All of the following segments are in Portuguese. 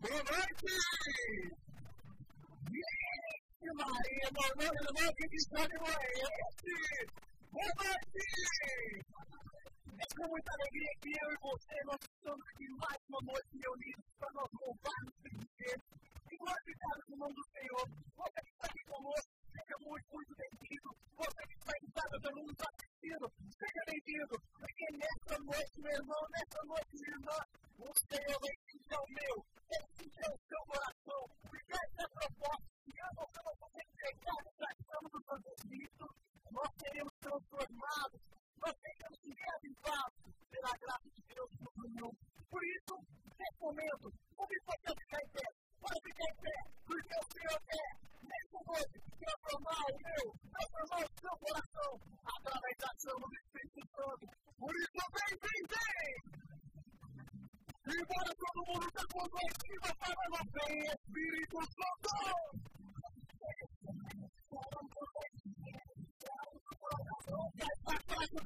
Boa noite! Vixe, Maria, boa noite, irmão, O que está de Boa noite! É com muita alegria que eu e você Embora todo mundo está convertido para você, Espírito Santo! Essa classe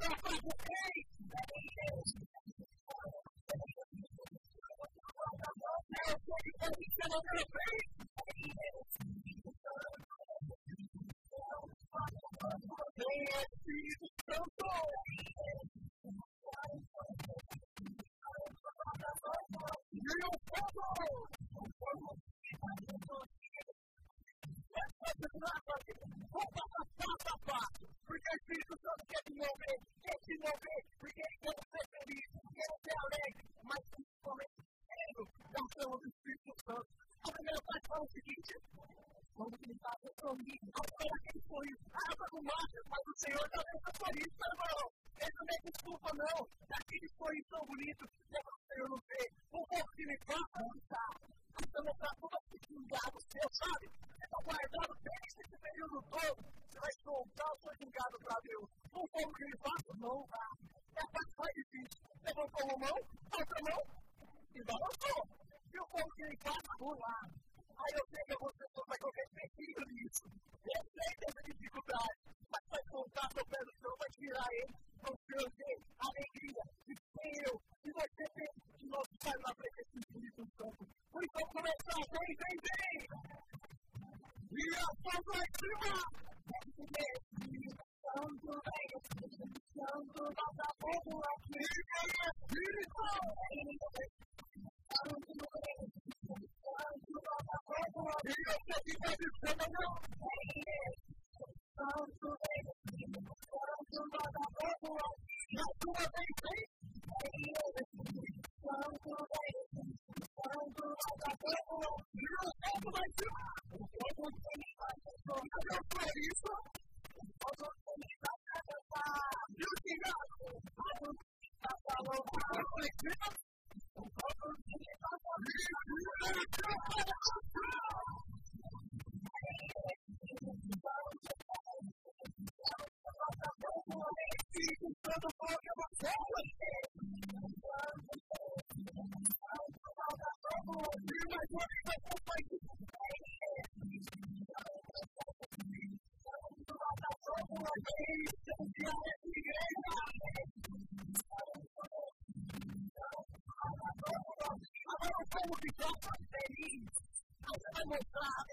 ficou tão feliz. Você vai mostrar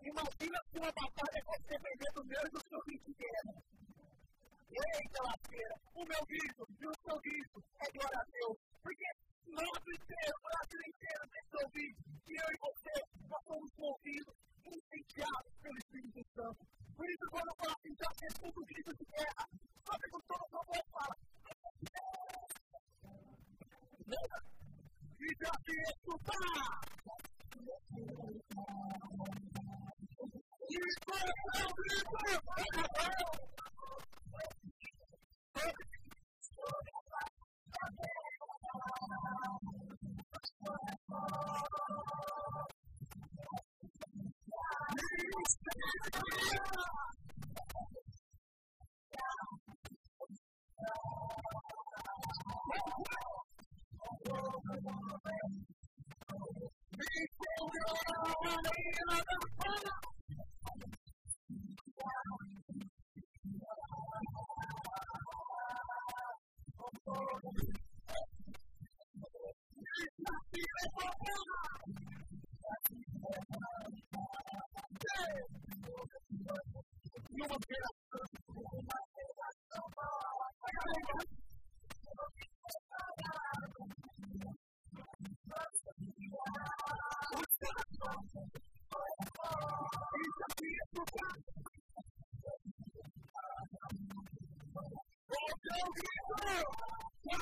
Imagina se uma batalha fosse depender do meu e do seu brinquedo. Eita, ladeira, o meu vídeo.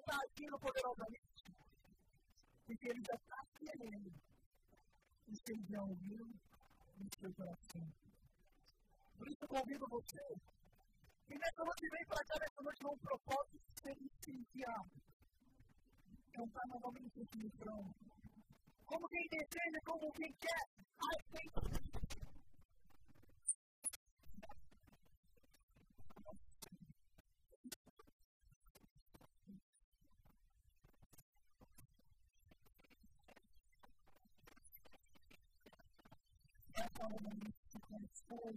está agindo poderosamente. Porque Ele já está querendo estender um rio no seu coração. Por isso eu convido você. E nessa noite vem para cá, nessa noite com um propósito de ser incendiado. Cantar novamente esse refrão. Como quem deseja, como quem quer. That's all we need to transform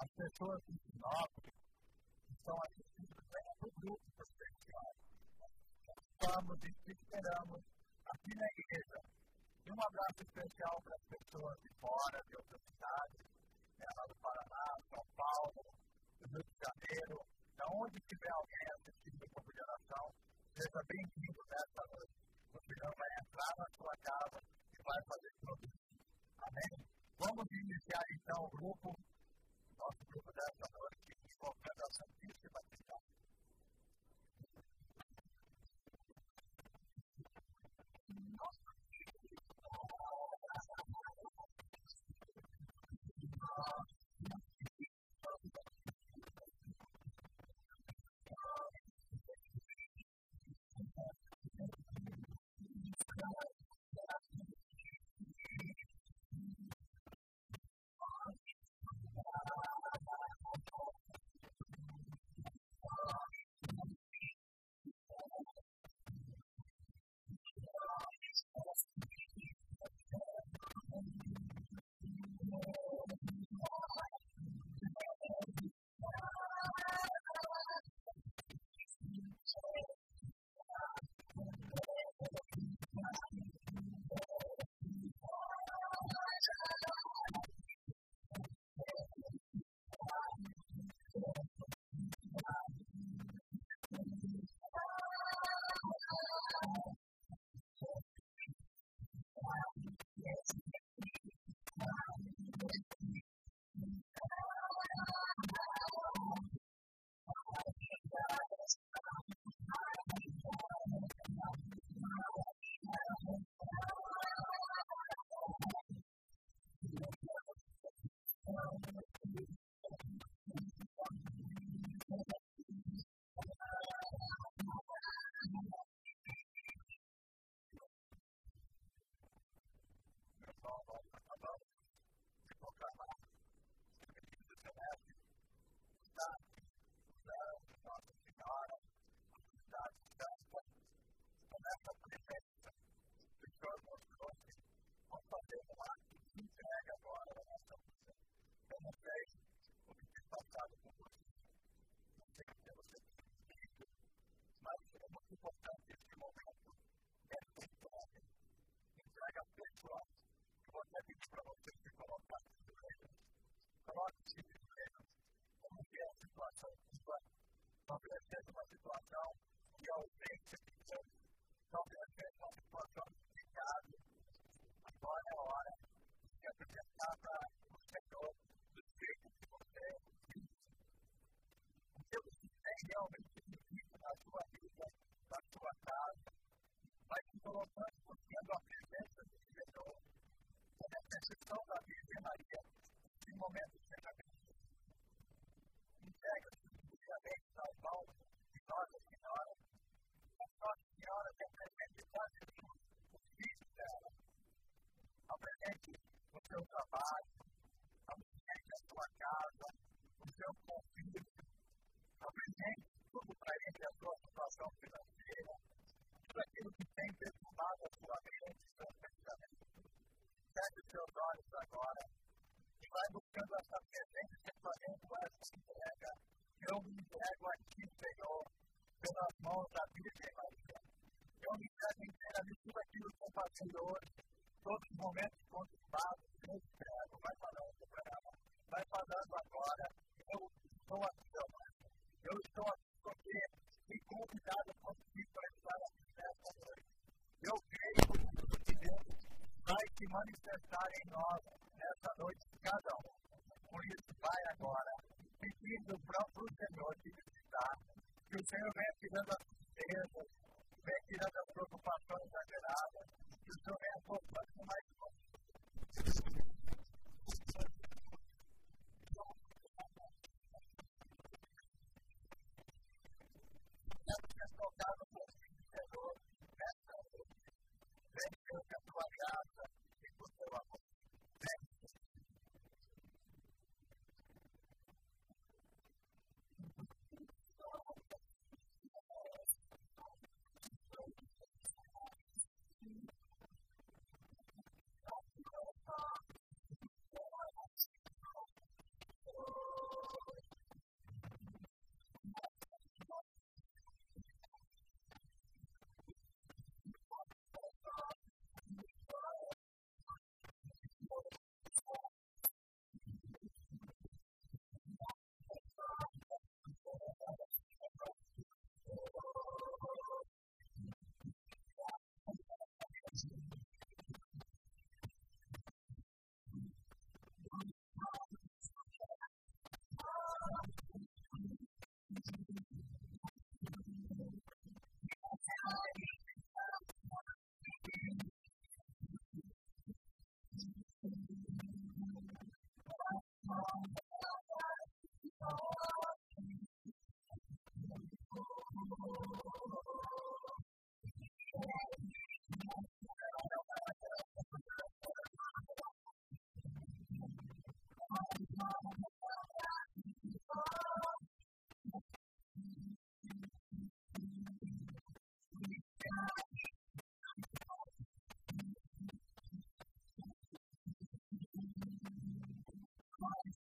as pessoas de que estão assistindo vêm do grupo especial. Estamos e te esperamos aqui na igreja. E um abraço especial para as pessoas de fora, de outras cidades, né, lá do Paraná, São Paulo, do Rio de Janeiro, da onde tiver alguém assistindo o grupo de oração, seja bem-vindo nessa noite. O Senhor vai entrar na sua casa e vai fazer tudo. Amém? Vamos iniciar então o grupo, nosso grupo dessa noite, invocando a Santíssima Trindade. Nossa momento pelas mãos da Virgem Maria. É eu me interesso inteiramente tudo aquilo que estou fazendo hoje, todos os momentos conturbados, eu entrego, vai falando para ela, vai falando agora, eu estou aqui, eu estou aqui porque fui convidado contigo para estar aqui nessa noite. Eu creio que Deus vai se manifestar em nós nessa noite, cada um. Por isso, vai agora, pedindo para o Senhor que Senhor venha tirando as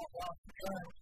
all lost parents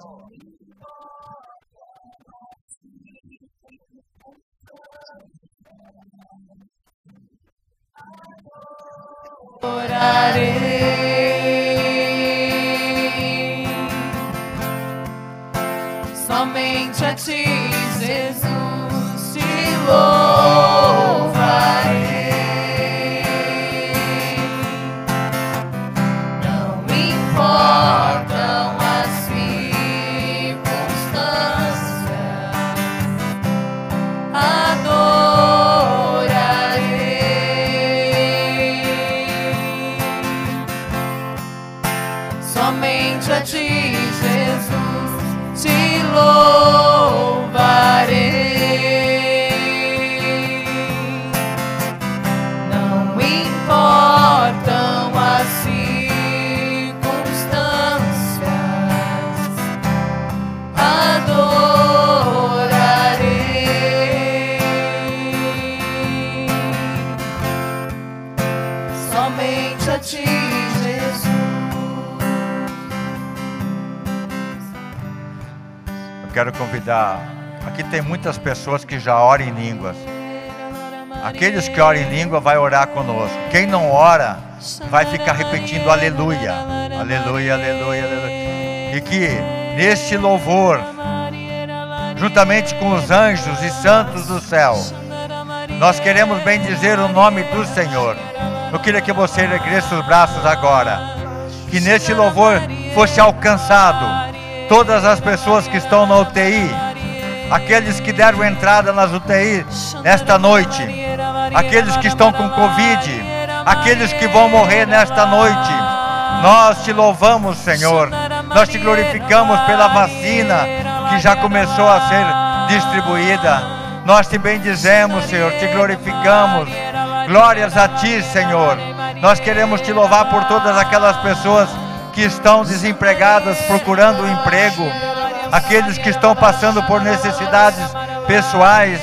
God convidar. Aqui tem muitas pessoas que já oram em línguas. Aqueles que oram em língua vai orar conosco. Quem não ora vai ficar repetindo aleluia, aleluia, aleluia, aleluia. E que neste louvor, juntamente com os anjos e santos do céu, nós queremos bendizer o nome do Senhor. Eu queria que você erguesse os braços agora. Que neste louvor fosse alcançado todas as pessoas que estão na UTI, aqueles que deram entrada nas UTI nesta noite, aqueles que estão com Covid, aqueles que vão morrer nesta noite. Nós te louvamos, Senhor. Nós te glorificamos pela vacina que já começou a ser distribuída. Nós te bendizemos, Senhor, te glorificamos. Glórias a ti, Senhor. Nós queremos te louvar por todas aquelas pessoas que estão desempregadas procurando um emprego, aqueles que estão passando por necessidades pessoais.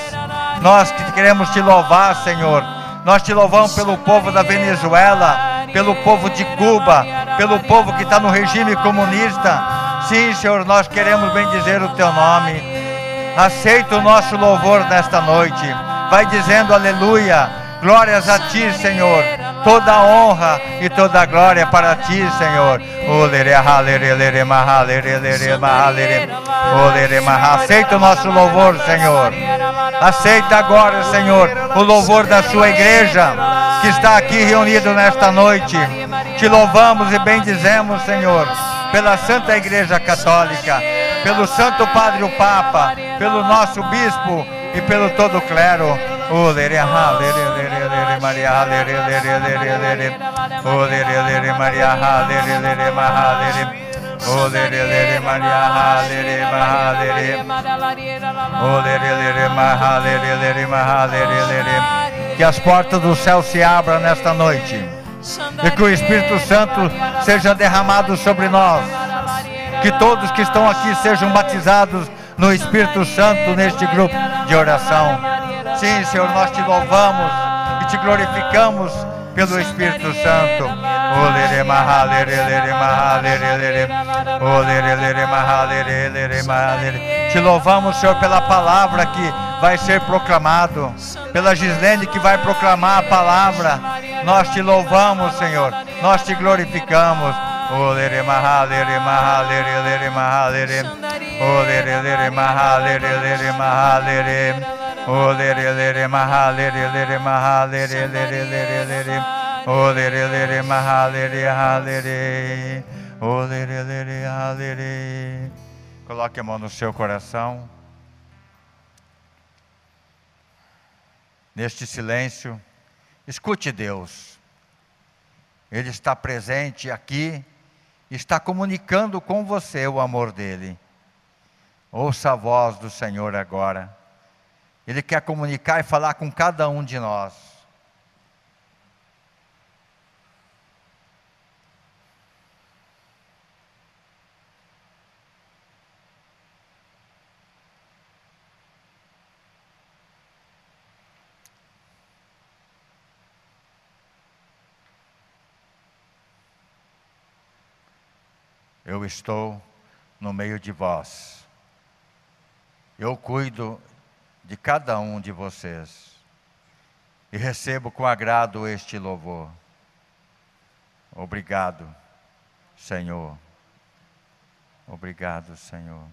Nós que queremos te louvar, Senhor. Nós te louvamos pelo povo da Venezuela, pelo povo de Cuba, pelo povo que está no regime comunista. Sim, Senhor, nós queremos bendizer o teu nome. Aceita o nosso louvor nesta noite. Vai dizendo aleluia. Glórias a ti, Senhor. Toda a honra e toda a glória para ti, Senhor. Aceita o nosso louvor, Senhor. Aceita agora, Senhor, o louvor da sua igreja que está aqui reunido nesta noite. Te louvamos e bendizemos, Senhor, pela Santa Igreja Católica, pelo Santo Padre o Papa, pelo nosso bispo e pelo todo o clero. Maria, Maria, que as portas do céu se abram nesta noite e que o Espírito Santo seja derramado sobre nós. Que todos que estão aqui sejam batizados no Espírito Santo neste grupo de oração. Sim, Senhor, nós te louvamos e te glorificamos pelo Espírito Santo. Te louvamos, Senhor, pela palavra que vai ser proclamado, pela Gislene que vai proclamar a palavra. Nós te louvamos, Senhor. Nós te glorificamos. Coloque a mão no seu coração. Neste silêncio, escute Deus. Ele está presente aqui, está comunicando com você o amor dele. Ouça a voz do Senhor agora. Ele quer comunicar e falar com cada um de nós. eu estou no meio de vós. Eu cuido de cada um de vocês e recebo com agrado este louvor. Obrigado, Senhor. Obrigado, Senhor.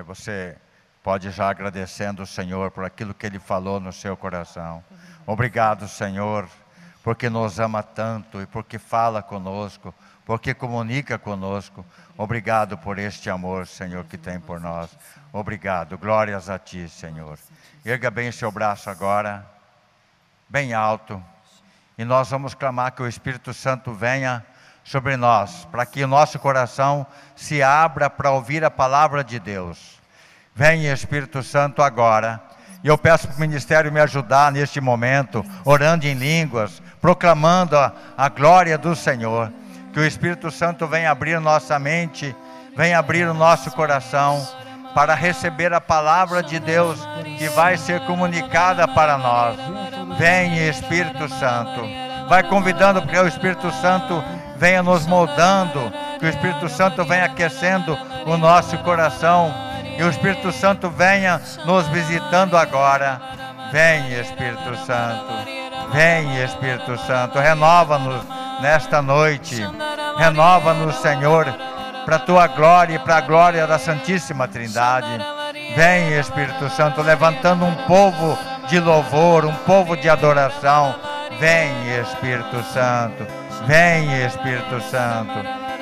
Aí você pode já agradecendo o Senhor por aquilo que Ele falou no seu coração. Obrigado, Senhor, porque nos ama tanto e porque fala conosco, porque comunica conosco. Obrigado por este amor, Senhor, que tem por nós. Obrigado. Glórias a Ti, Senhor. Erga bem seu braço agora, bem alto, e nós vamos clamar que o Espírito Santo venha sobre nós, para que o nosso coração se abra para ouvir a palavra de Deus. Vem Espírito Santo agora. E eu peço para o ministério me ajudar neste momento, orando em línguas, proclamando a, a glória do Senhor. Que o Espírito Santo venha abrir nossa mente, venha abrir o nosso coração para receber a palavra de Deus que vai ser comunicada para nós. Vem Espírito Santo. Vai convidando para que o Espírito Santo venha nos moldando, que o Espírito Santo venha aquecendo o nosso coração e o Espírito Santo venha nos visitando agora. Vem, Espírito Santo. Vem, Espírito Santo. Renova-nos nesta noite. Renova-nos, Senhor, para a tua glória e para a glória da Santíssima Trindade. Vem, Espírito Santo, levantando um povo de louvor, um povo de adoração. Vem, Espírito Santo. Vem, Espírito Santo,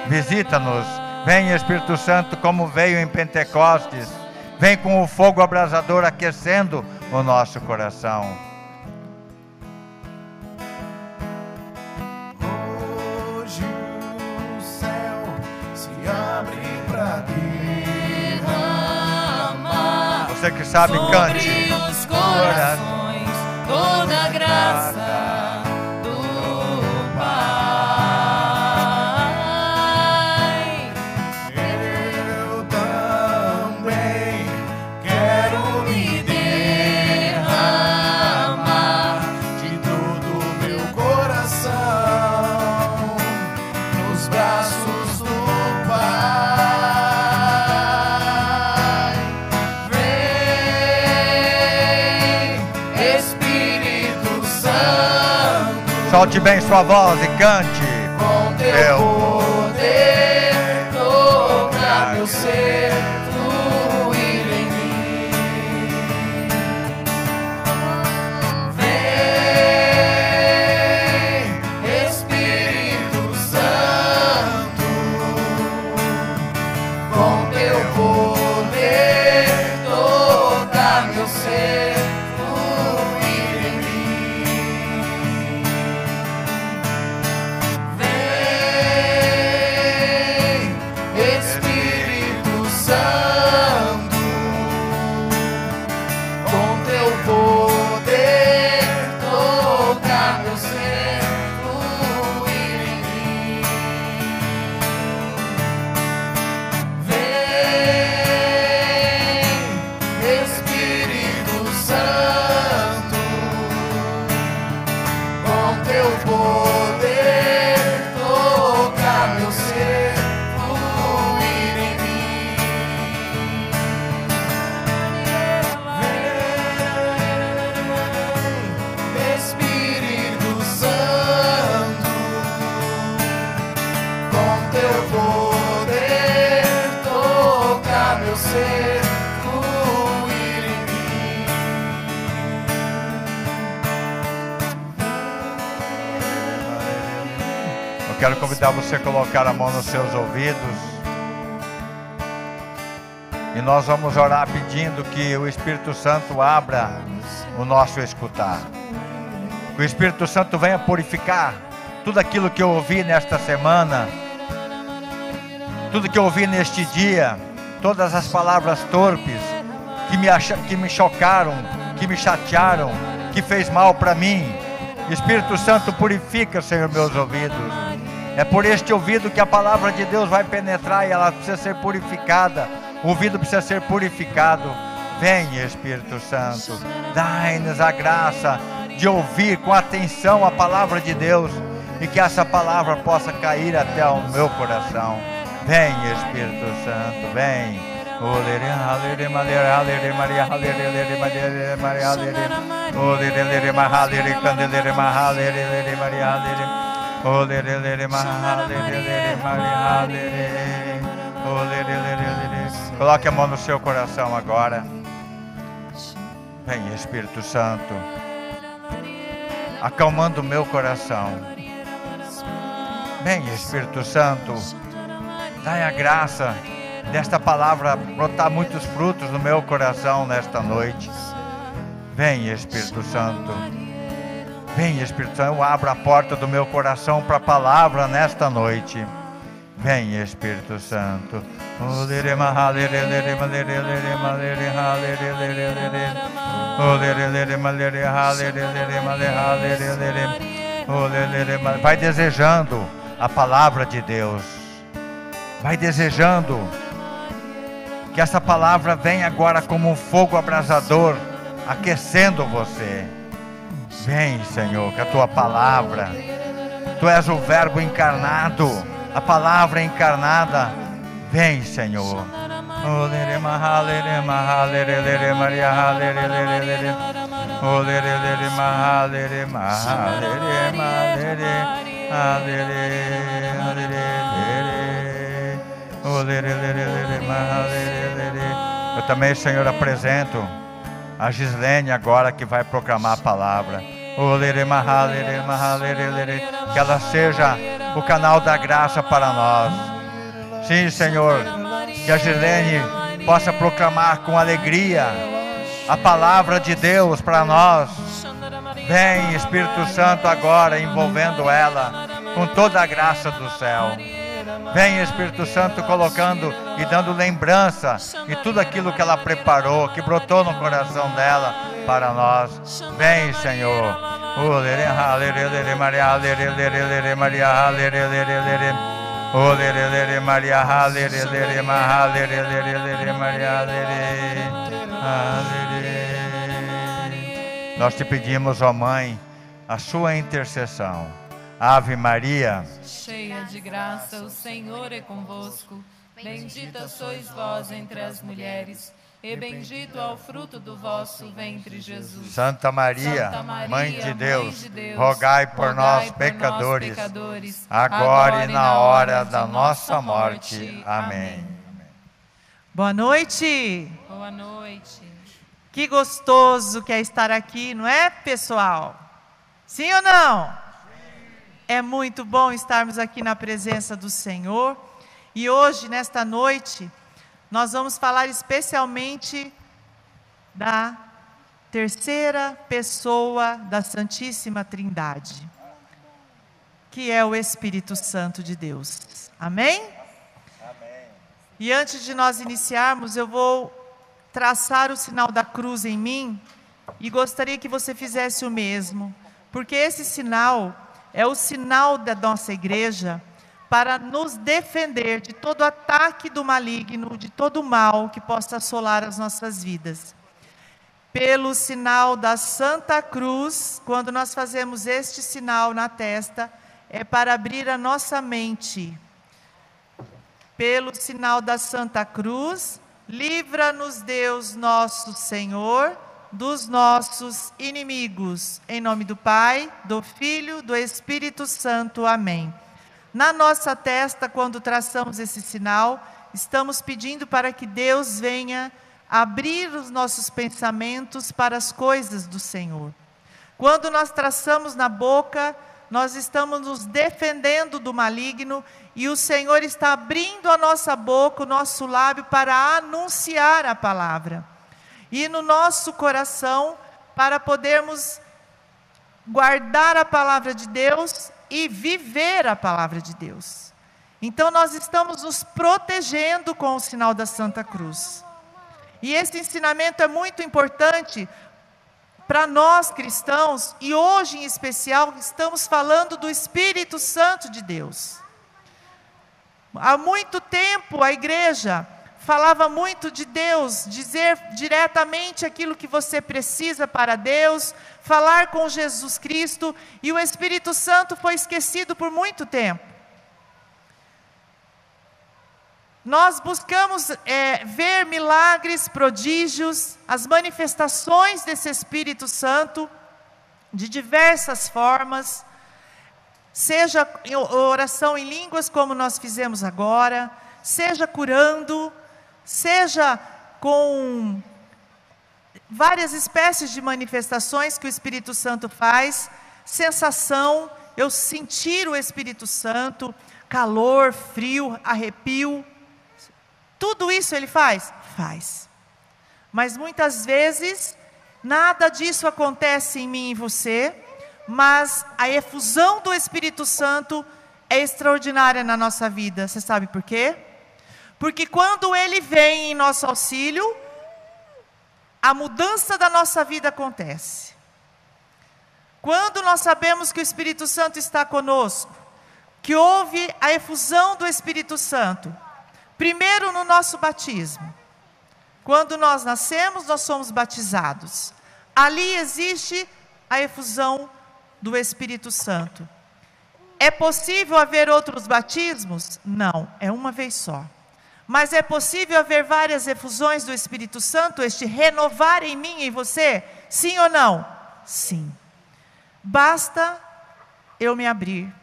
visita-nos. Vem, Espírito Santo, como veio em Pentecostes. Vem com o fogo abrasador aquecendo o nosso coração. Você que sabe, cante. Sobre os corações, toda graça. Solte bem sua voz e cante. Com teu quero convidar você a colocar a mão nos seus ouvidos. E nós vamos orar pedindo que o Espírito Santo abra o nosso escutar. Que o Espírito Santo venha purificar tudo aquilo que eu ouvi nesta semana, tudo que eu ouvi neste dia, todas as palavras torpes que me, que me chocaram, que me chatearam, que fez mal para mim. Espírito Santo, purifica, Senhor, meus ouvidos. É por este ouvido que a palavra de Deus vai penetrar e ela precisa ser purificada. O ouvido precisa ser purificado. Vem, Espírito Santo, dai-nos a graça de ouvir com atenção a palavra de Deus e que essa palavra possa cair até o meu coração. Vem, Espírito Santo, vem. Olere, Coloque a mão no seu coração agora. Vem, Espírito Santo, acalmando o meu coração. Vem, Espírito Santo, dai a graça desta palavra brotar muitos frutos no meu coração nesta noite. Vem, Espírito Santo. Vem, Espírito Santo. Eu abro a porta do meu coração para a palavra nesta noite. Vem, Espírito Santo. Vai desejando a palavra de Deus. Vai desejando que essa palavra venha agora como um fogo abrasador, aquecendo você. Vem, Senhor, com a tua palavra. Tu és o Verbo encarnado, a palavra encarnada. Vem, Senhor. Eu também, Senhor, apresento a Gislene agora que vai proclamar a palavra. Que ela seja o canal da graça para nós. Sim, Senhor, que a Gislene possa proclamar com alegria a palavra de Deus para nós. Vem, Espírito Santo, agora envolvendo ela com toda a graça do céu. Vem, Espírito Santo, colocando e dando lembrança e tudo aquilo que ela preparou, que brotou no coração dela para nós. Vem, Senhor. Nós te pedimos, ó Mãe, a sua intercessão. Ave Maria, cheia de graça, o Senhor é convosco. Bendita sois vós entre as mulheres, e bendito é o fruto do vosso ventre, Jesus. Santa Maria, Santa Maria Mãe, de Deus, Mãe de Deus rogai por rogai nós, por pecadores, nós, pecadores, agora e na hora da nossa morte. Amém. Boa noite. Boa noite. Que gostoso que é estar aqui, não é, pessoal? Sim ou não? É muito bom estarmos aqui na presença do Senhor. E hoje, nesta noite, nós vamos falar especialmente da terceira pessoa da Santíssima Trindade, que é o Espírito Santo de Deus. Amém? Amém. E antes de nós iniciarmos, eu vou traçar o sinal da cruz em mim e gostaria que você fizesse o mesmo, porque esse sinal é o sinal da nossa igreja para nos defender de todo ataque do maligno, de todo mal que possa assolar as nossas vidas. Pelo sinal da Santa Cruz, quando nós fazemos este sinal na testa, é para abrir a nossa mente. Pelo sinal da Santa Cruz, livra-nos Deus nosso Senhor dos nossos inimigos. Em nome do Pai, do Filho, do Espírito Santo. Amém. Na nossa testa, quando traçamos esse sinal, estamos pedindo para que Deus venha abrir os nossos pensamentos para as coisas do Senhor. Quando nós traçamos na boca, nós estamos nos defendendo do maligno e o Senhor está abrindo a nossa boca, o nosso lábio para anunciar a palavra e no nosso coração para podermos guardar a palavra de Deus e viver a palavra de Deus. Então nós estamos nos protegendo com o sinal da Santa Cruz. E esse ensinamento é muito importante para nós cristãos e hoje em especial estamos falando do Espírito Santo de Deus. Há muito tempo a igreja falava muito de Deus, dizer diretamente aquilo que você precisa para Deus, falar com Jesus Cristo, e o Espírito Santo foi esquecido por muito tempo. Nós buscamos é, ver milagres, prodígios, as manifestações desse Espírito Santo de diversas formas, seja oração em línguas, como nós fizemos agora, seja curando, seja com várias espécies de manifestações que o Espírito Santo faz, sensação, eu sentir o Espírito Santo, calor, frio, arrepio, tudo isso ele faz? Faz. Mas muitas vezes, nada disso acontece em mim e você, mas a efusão do Espírito Santo é extraordinária na nossa vida. Você sabe por quê? Porque quando Ele vem em nosso auxílio, a mudança da nossa vida acontece. Quando nós sabemos que o Espírito Santo está conosco, que houve a efusão do Espírito Santo, primeiro no nosso batismo. Quando nós nascemos, nós somos batizados. Ali existe a efusão do Espírito Santo. É possível haver outros batismos? Não, é uma vez só. Mas é possível haver várias efusões do Espírito Santo, este renovar em mim e você? Sim ou não? Sim. Basta eu me abrir.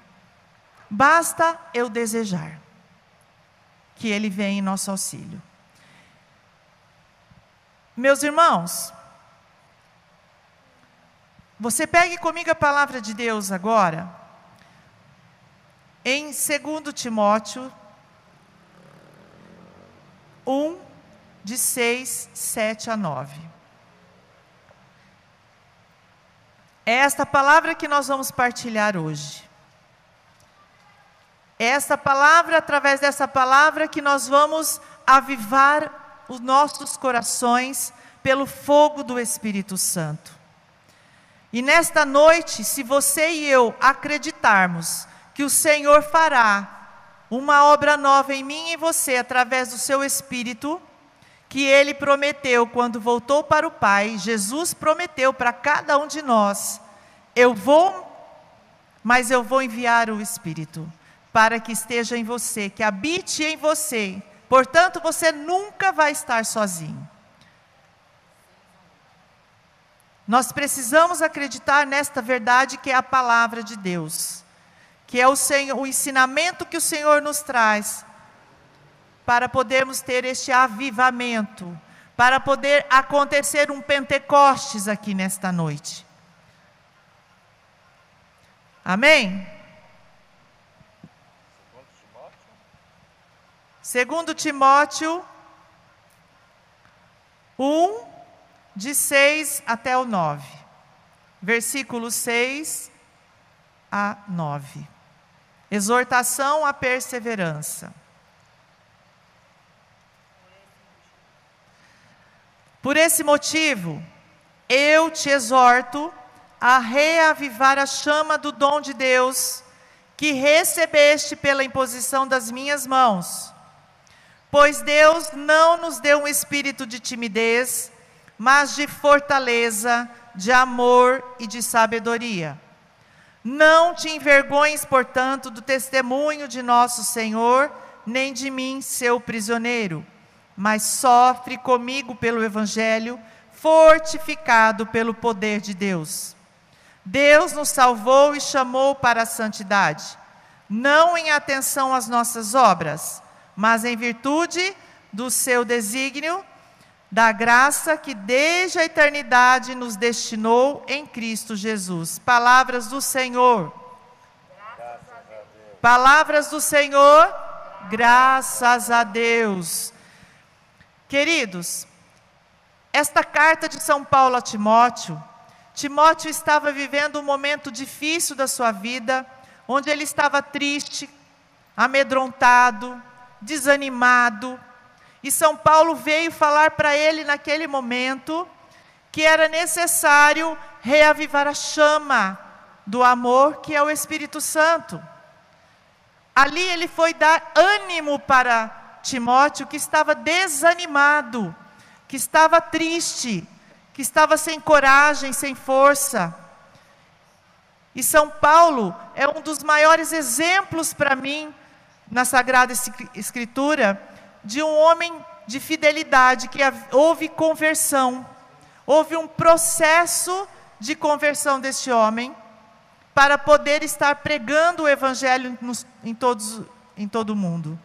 Basta eu desejar que Ele venha em nosso auxílio. Meus irmãos, você pegue comigo a palavra de Deus agora, em 2 Timóteo 1, de 6, 7 a 9. É esta palavra que nós vamos partilhar hoje. É essa palavra, através dessa palavra, que nós vamos avivar os nossos corações pelo fogo do Espírito Santo. E nesta noite, se você e eu acreditarmos que o Senhor fará uma obra nova em mim e em você através do seu Espírito, que ele prometeu quando voltou para o Pai, Jesus prometeu para cada um de nós: eu vou, mas eu vou enviar o Espírito para que esteja em você, que habite em você. Portanto, você nunca vai estar sozinho. Nós precisamos acreditar nesta verdade que é a palavra de Deus, que é o, Senhor, o ensinamento que o Senhor nos traz para podermos ter este avivamento, para poder acontecer um Pentecostes aqui nesta noite. Amém? Segundo Timóteo 1, de 6 até o 9. Versículo 6 a 9. Exortação à perseverança. Por esse motivo, eu te exorto a reavivar a chama do dom de Deus que recebeste pela imposição das minhas mãos. Pois Deus não nos deu um espírito de timidez, mas de fortaleza, de amor e de sabedoria. Não te envergonhes, portanto, do testemunho de nosso Senhor, nem de mim, seu prisioneiro mas sofre comigo pelo Evangelho, fortificado pelo poder de Deus. Deus nos salvou e chamou para a santidade, não em atenção às nossas obras, mas em virtude do seu desígnio, da graça que desde a eternidade nos destinou em Cristo Jesus. Palavras do Senhor. Palavras do Senhor. Graças a Deus. Queridos, esta carta de São Paulo a Timóteo, Timóteo estava vivendo um momento difícil da sua vida, onde ele estava triste, amedrontado, desanimado, e São Paulo veio falar para ele naquele momento que era necessário reavivar a chama do amor que é o Espírito Santo. Ali ele foi dar ânimo para Timóteo que estava desanimado, que estava triste, que estava sem coragem, sem força. E São Paulo é um dos maiores exemplos para mim na Sagrada Escritura de um homem de fidelidade, que houve conversão, houve um processo de conversão deste homem para poder estar pregando o Evangelho nos, em, todos, em todo o mundo.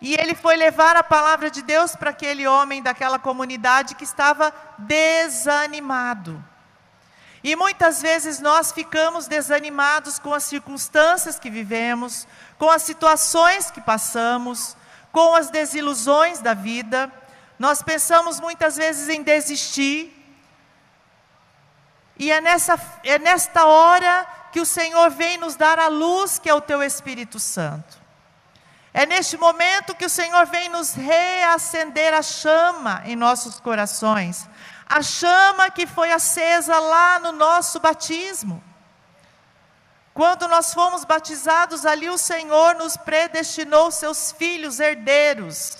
E ele foi levar a palavra de Deus para aquele homem daquela comunidade que estava desanimado. E muitas vezes nós ficamos desanimados com as circunstâncias que vivemos, com as situações que passamos, com as desilusões da vida. Nós pensamos muitas vezes em desistir. E é, nessa, é nesta hora que o Senhor vem nos dar a luz, que é o teu Espírito Santo. É neste momento que o Senhor vem nos reacender a chama em nossos corações, a chama que foi acesa lá no nosso batismo. Quando nós fomos batizados, ali o Senhor nos predestinou seus filhos herdeiros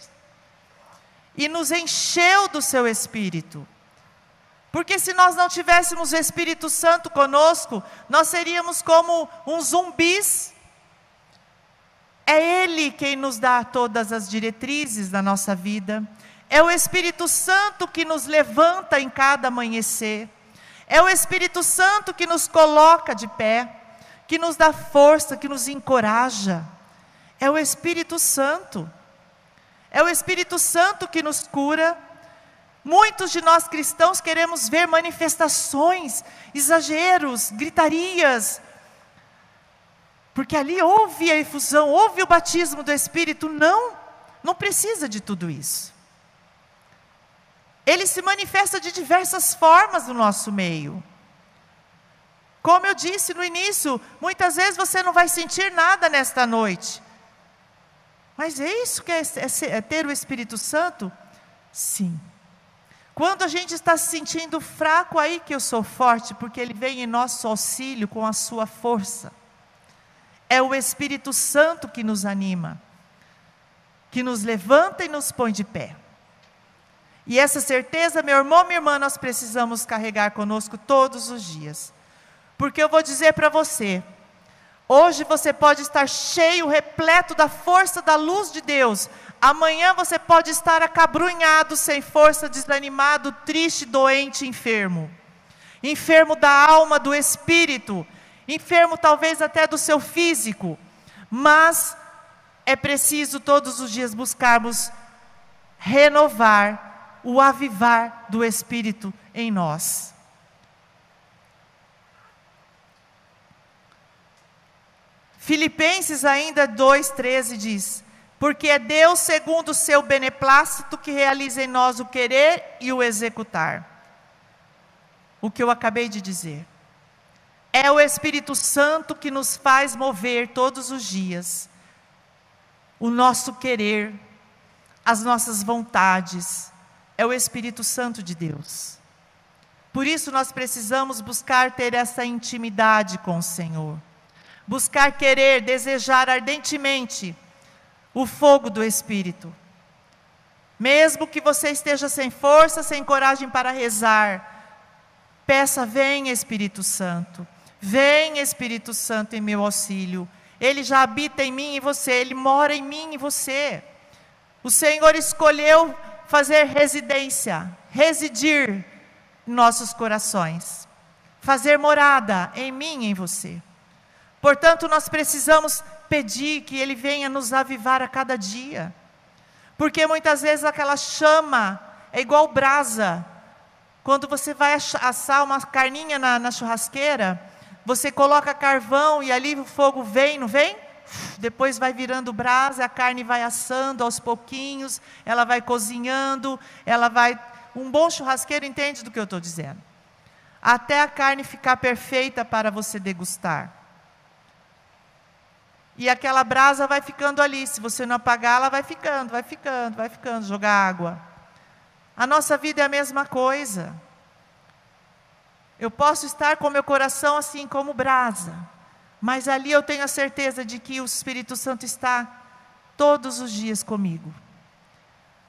e nos encheu do seu Espírito. Porque se nós não tivéssemos o Espírito Santo conosco, nós seríamos como uns zumbis é Ele quem nos dá todas as diretrizes da nossa vida. É o Espírito Santo que nos levanta em cada amanhecer. É o Espírito Santo que nos coloca de pé, que nos dá força, que nos encoraja. É o Espírito Santo. É o Espírito Santo que nos cura. Muitos de nós cristãos queremos ver manifestações, exageros, gritarias, porque ali houve a efusão, houve o batismo do Espírito. Não, não precisa de tudo isso. Ele se manifesta de diversas formas no nosso meio. Como eu disse no início, muitas vezes você não vai sentir nada nesta noite. Mas é isso que é, é, é ter o Espírito Santo? Sim. Quando a gente está se sentindo fraco, aí que eu sou forte, porque Ele vem em nosso auxílio com a sua força. É o Espírito Santo que nos anima, que nos levanta e nos põe de pé. E essa certeza, meu irmão, minha irmã, nós precisamos carregar conosco todos os dias. Porque eu vou dizer para você, hoje você pode estar cheio, repleto da força da luz de Deus. Amanhã você pode estar acabrunhado, sem força, desanimado, triste, doente, enfermo. Enfermo da alma, do espírito, enfermo talvez até do seu físico. Mas é preciso todos os dias buscarmos renovar o avivar do espírito em nós. Filipenses ainda 2,13 diz: Porque é Deus, segundo o seu beneplácito, que realiza em nós o querer e o executar. O que eu acabei de dizer. É o Espírito Santo que nos faz mover todos os dias o nosso querer, as nossas vontades. É o Espírito Santo de Deus. Por isso nós precisamos buscar ter essa intimidade com o Senhor buscar querer, desejar ardentemente o fogo do Espírito. Mesmo que você esteja sem força, sem coragem para rezar, peça: vem Espírito Santo, vem Espírito Santo em meu auxílio. Ele já habita em mim e você, ele mora em mim e você. O Senhor escolheu fazer residência, residir em nossos corações, fazer morada em mim e em você. Portanto, nós precisamos pedir que Ele venha nos avivar a cada dia. Porque muitas vezes aquela chama é igual brasa. Quando você vai assar uma carninha na, na churrasqueira, você coloca carvão e ali o fogo vem, não vem? Depois vai virando brasa, a carne vai assando aos pouquinhos, ela vai cozinhando, ela vai. Um bom churrasqueiro entende do que eu estou dizendo. Até a carne ficar perfeita para você degustar. E aquela brasa vai ficando ali. Se você não apagar, ela vai ficando, vai ficando, vai ficando, jogar água. A nossa vida é a mesma coisa. Eu posso estar com meu coração assim como brasa, mas ali eu tenho a certeza de que o Espírito Santo está todos os dias comigo.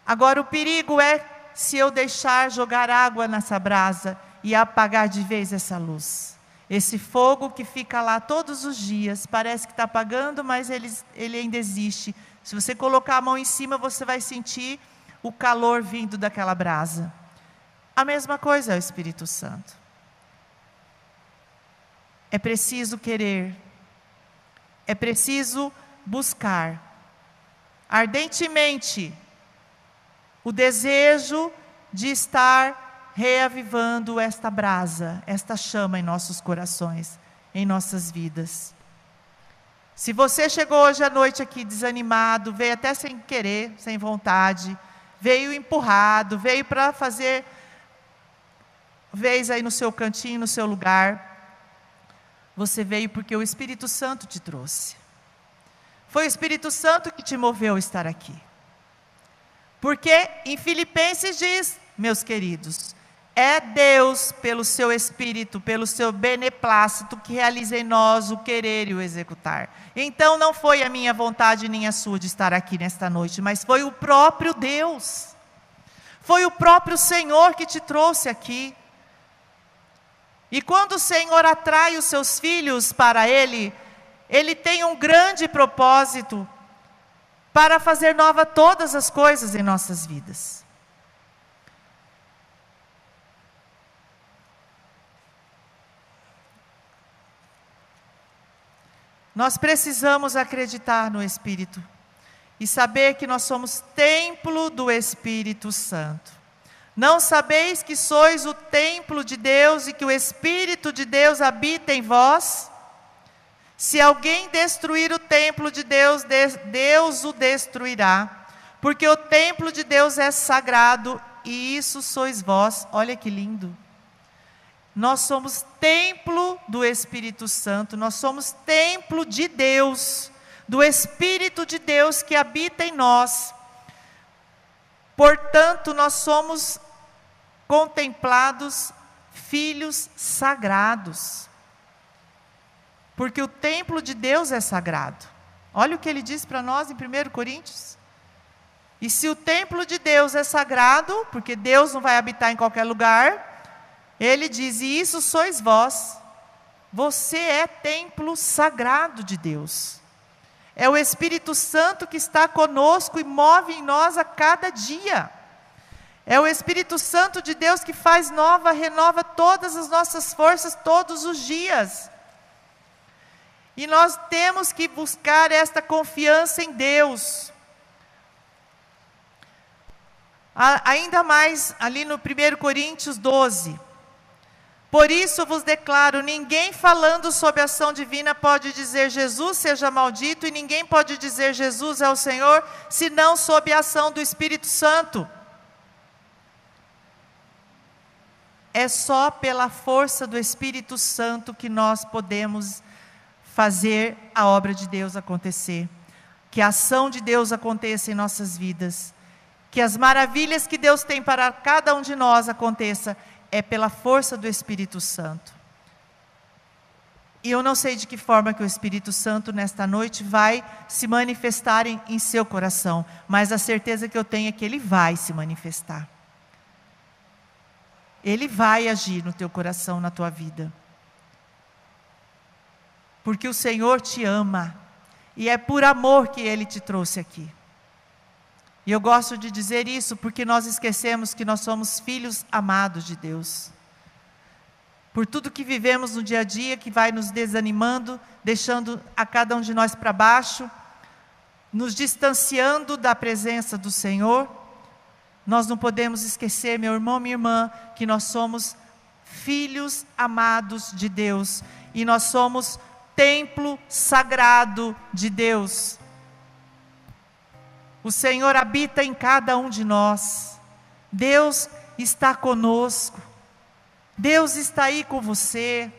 Agora, o perigo é se eu deixar jogar água nessa brasa e apagar de vez essa luz. Esse fogo que fica lá todos os dias, parece que está apagando, mas ele, ele ainda existe. Se você colocar a mão em cima, você vai sentir o calor vindo daquela brasa. A mesma coisa é o Espírito Santo. É preciso querer, é preciso buscar ardentemente o desejo de estar reavivando esta brasa, esta chama em nossos corações, em nossas vidas. Se você chegou hoje à noite aqui desanimado, veio até sem querer, sem vontade, veio empurrado, veio para fazer vez aí no seu cantinho, no seu lugar, você veio porque o Espírito Santo te trouxe. Foi o Espírito Santo que te moveu a estar aqui. Porque em Filipenses diz, meus queridos, é Deus, pelo seu Espírito, pelo seu beneplácito, que realiza em nós o querer e o executar. Então não foi a minha vontade nem a sua de estar aqui nesta noite, mas foi o próprio Deus. Foi o próprio Senhor que te trouxe aqui. E quando o Senhor atrai os seus filhos para Ele, Ele tem um grande propósito para fazer nova todas as coisas em nossas vidas. Nós precisamos acreditar no Espírito e saber que nós somos templo do Espírito Santo. Não sabeis que sois o templo de Deus e que o Espírito de Deus habita em vós? Se alguém destruir o templo de Deus, Deus o destruirá, porque o templo de Deus é sagrado e isso sois vós. Olha que lindo. Nós somos templo do Espírito Santo, nós somos templo de Deus, do Espírito de Deus que habita em nós. Portanto, nós somos contemplados filhos sagrados. Porque o templo de Deus é sagrado. Olha o que ele diz para nós em 1 Coríntios. E se o templo de Deus é sagrado, porque Deus não vai habitar em qualquer lugar, ele diz: E isso sois vós. Você é templo sagrado de Deus. É o Espírito Santo que está conosco e move em nós a cada dia. É o Espírito Santo de Deus que faz nova, renova todas as nossas forças todos os dias. E nós temos que buscar esta confiança em Deus. ainda mais ali no 1 Coríntios 12. Por isso vos declaro: ninguém falando sobre ação divina pode dizer Jesus seja maldito, e ninguém pode dizer Jesus é o Senhor, senão sob a ação do Espírito Santo. É só pela força do Espírito Santo que nós podemos fazer a obra de Deus acontecer, que a ação de Deus aconteça em nossas vidas, que as maravilhas que Deus tem para cada um de nós aconteça é pela força do Espírito Santo. E eu não sei de que forma que o Espírito Santo nesta noite vai se manifestar em, em seu coração, mas a certeza que eu tenho é que ele vai se manifestar. Ele vai agir no teu coração, na tua vida porque o Senhor te ama, e é por amor que Ele te trouxe aqui. E eu gosto de dizer isso porque nós esquecemos que nós somos filhos amados de Deus. Por tudo que vivemos no dia a dia, que vai nos desanimando, deixando a cada um de nós para baixo, nos distanciando da presença do Senhor, nós não podemos esquecer, meu irmão, minha irmã, que nós somos filhos amados de Deus e nós somos templo sagrado de Deus. O Senhor habita em cada um de nós. Deus está conosco. Deus está aí com você.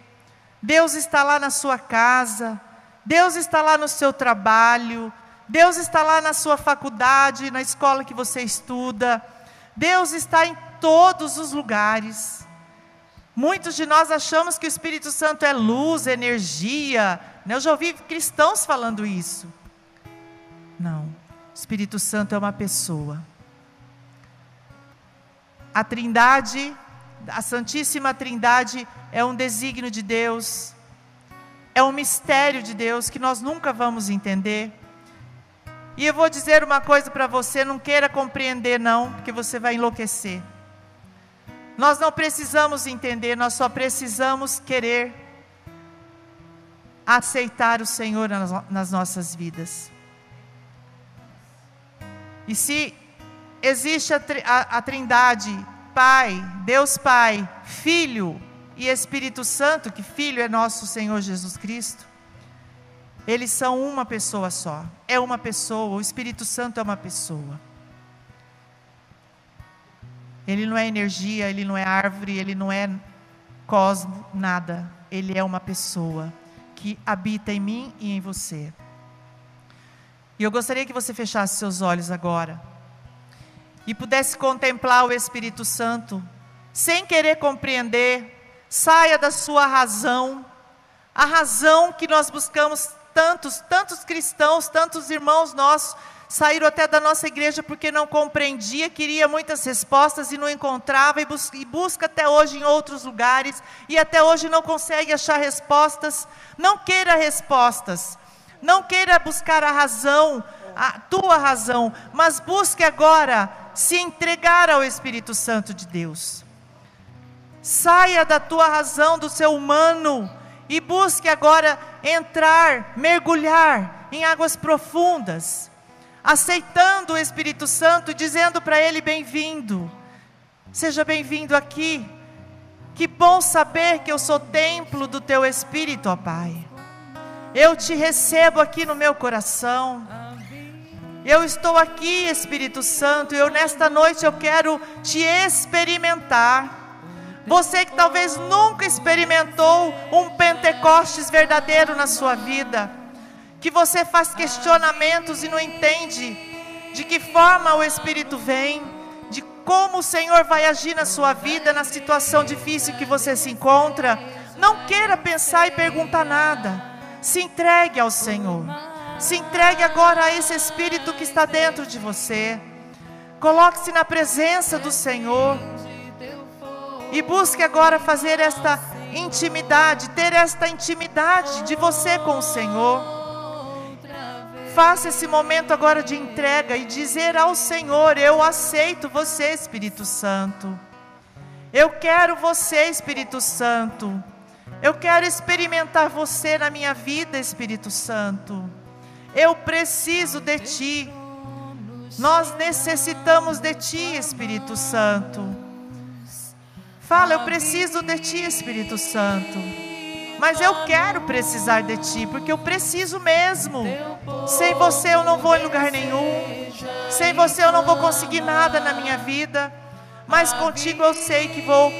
Deus está lá na sua casa. Deus está lá no seu trabalho. Deus está lá na sua faculdade, na escola que você estuda. Deus está em todos os lugares. Muitos de nós achamos que o Espírito Santo é luz, energia. Né? Eu já ouvi cristãos falando isso. Não. Espírito Santo é uma pessoa. A Trindade, a Santíssima Trindade, é um desígnio de Deus, é um mistério de Deus que nós nunca vamos entender. E eu vou dizer uma coisa para você: não queira compreender, não, porque você vai enlouquecer. Nós não precisamos entender, nós só precisamos querer aceitar o Senhor nas nossas vidas. E se existe a, a, a Trindade, Pai, Deus Pai, Filho e Espírito Santo, que Filho é nosso Senhor Jesus Cristo, eles são uma pessoa só. É uma pessoa, o Espírito Santo é uma pessoa. Ele não é energia, ele não é árvore, ele não é cosmo, nada. Ele é uma pessoa que habita em mim e em você. E eu gostaria que você fechasse seus olhos agora e pudesse contemplar o Espírito Santo, sem querer compreender, saia da sua razão, a razão que nós buscamos tantos, tantos cristãos, tantos irmãos nossos saíram até da nossa igreja porque não compreendia, queria muitas respostas e não encontrava, e, bus e busca até hoje em outros lugares, e até hoje não consegue achar respostas. Não queira respostas, não queira buscar a razão, a tua razão, mas busque agora se entregar ao Espírito Santo de Deus. Saia da tua razão, do seu humano, e busque agora entrar, mergulhar em águas profundas aceitando o Espírito Santo, dizendo para ele: bem-vindo, seja bem-vindo aqui. Que bom saber que eu sou templo do teu Espírito, ó Pai. Eu te recebo aqui no meu coração. Eu estou aqui, Espírito Santo, eu nesta noite eu quero te experimentar. Você que talvez nunca experimentou um Pentecostes verdadeiro na sua vida, que você faz questionamentos e não entende de que forma o Espírito vem, de como o Senhor vai agir na sua vida, na situação difícil que você se encontra. Não queira pensar e perguntar nada. Se entregue ao Senhor. Se entregue agora a esse Espírito que está dentro de você. Coloque-se na presença do Senhor. E busque agora fazer esta intimidade, ter esta intimidade de você com o Senhor. Faça esse momento agora de entrega e dizer ao Senhor: Eu aceito você, Espírito Santo. Eu quero você, Espírito Santo. Eu quero experimentar você na minha vida, Espírito Santo. Eu preciso de Ti. Nós necessitamos de Ti, Espírito Santo. Fala, eu preciso de ti, Espírito Santo. Mas eu quero precisar de ti, porque eu preciso mesmo. Sem você eu não vou em lugar nenhum. Sem você eu não vou conseguir nada na minha vida. Mas contigo eu sei que vou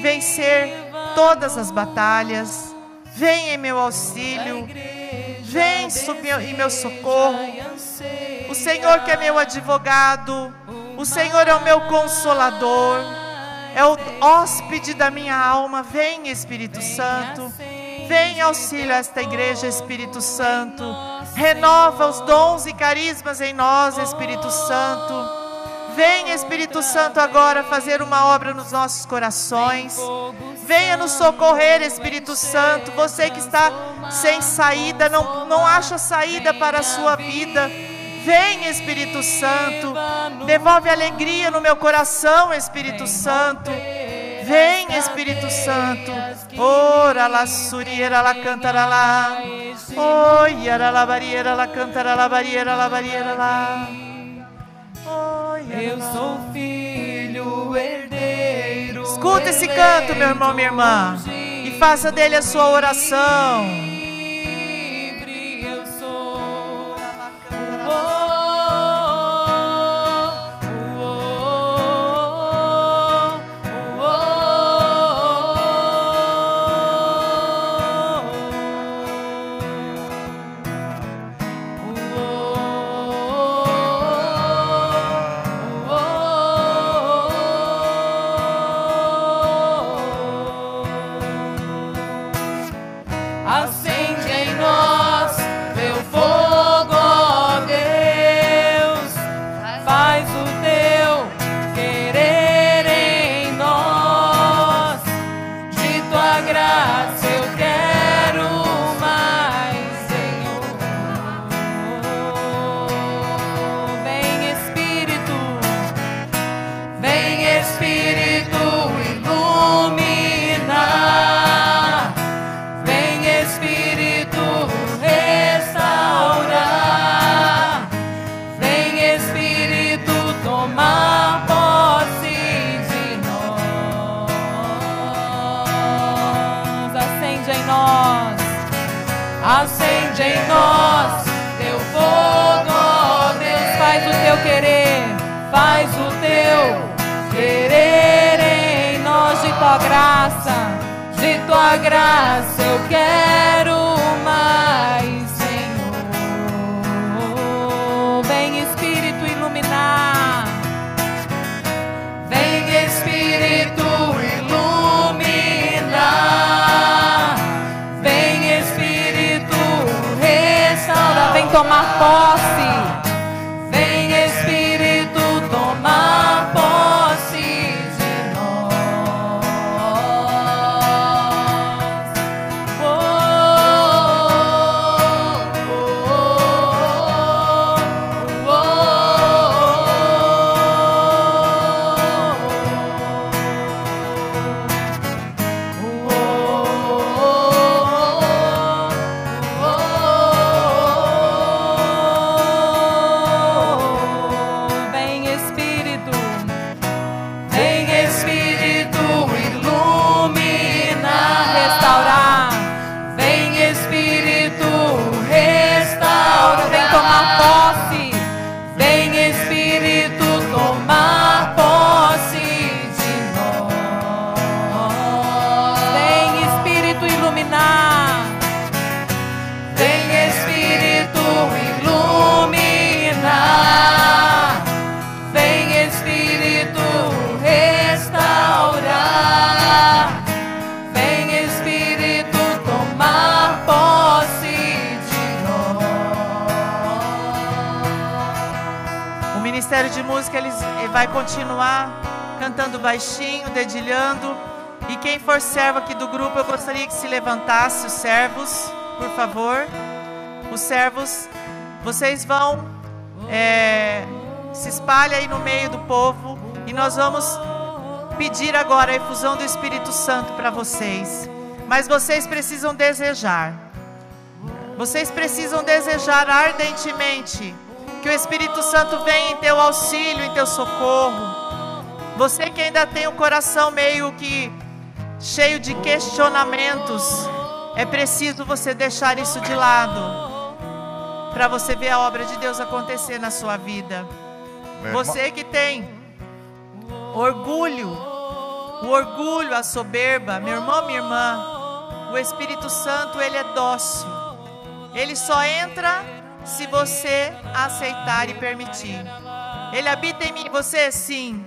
vencer todas as batalhas. Vem em meu auxílio. Vem em meu socorro. O Senhor que é meu advogado. O Senhor é o meu consolador é o hóspede da minha alma. Vem, Espírito Santo. Vem auxílio a esta igreja, Espírito Santo. Renova os dons e carismas em nós, Espírito Santo. Vem, Espírito Santo, agora fazer uma obra nos nossos corações. Venha nos socorrer, Espírito Santo. Você que está sem saída, não, não acha saída para a sua vida. Vem, Espírito Santo. Devolve alegria no meu coração, Espírito Santo. Vem, Espírito Santo. Ora la suriera la cantara lá. Oi, ara la barriera la cantara la barriera la lá. Eu sou filho herdeiro. Escuta esse canto, meu irmão, minha irmã, e faça dele a sua oração. Graça eu quero mais, Senhor. Vem Espírito iluminar, vem Espírito iluminar, vem Espírito restaurar, vem tomar posse. Vai continuar cantando baixinho, dedilhando. E quem for servo aqui do grupo, eu gostaria que se levantasse os servos, por favor. Os servos, vocês vão é, se espalha aí no meio do povo e nós vamos pedir agora a efusão do Espírito Santo para vocês. Mas vocês precisam desejar. Vocês precisam desejar ardentemente que o Espírito Santo venha em teu auxílio, em teu socorro. Você que ainda tem o coração meio que cheio de questionamentos, é preciso você deixar isso de lado para você ver a obra de Deus acontecer na sua vida. Você que tem orgulho, o orgulho, a soberba, meu irmão, minha irmã, o Espírito Santo, ele é dócil. Ele só entra se você aceitar e permitir. Ele habita em mim, você sim.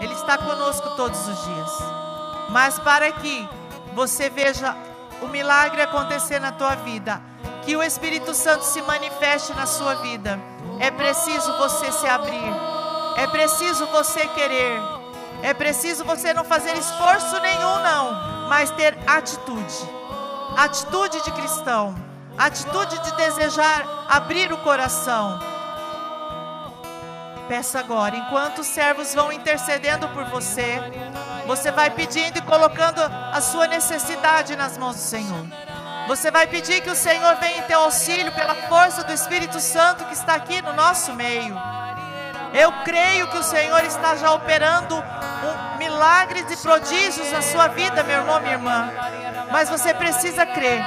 Ele está conosco todos os dias. Mas para que você veja o milagre acontecer na tua vida, que o Espírito Santo se manifeste na sua vida, é preciso você se abrir, é preciso você querer, é preciso você não fazer esforço nenhum, não, mas ter atitude atitude de cristão, atitude de desejar abrir o coração. Peça agora, enquanto os servos vão intercedendo por você, você vai pedindo e colocando a sua necessidade nas mãos do Senhor. Você vai pedir que o Senhor venha em teu auxílio pela força do Espírito Santo que está aqui no nosso meio. Eu creio que o Senhor está já operando um milagres e prodígios na sua vida, meu irmão, minha irmã. Mas você precisa crer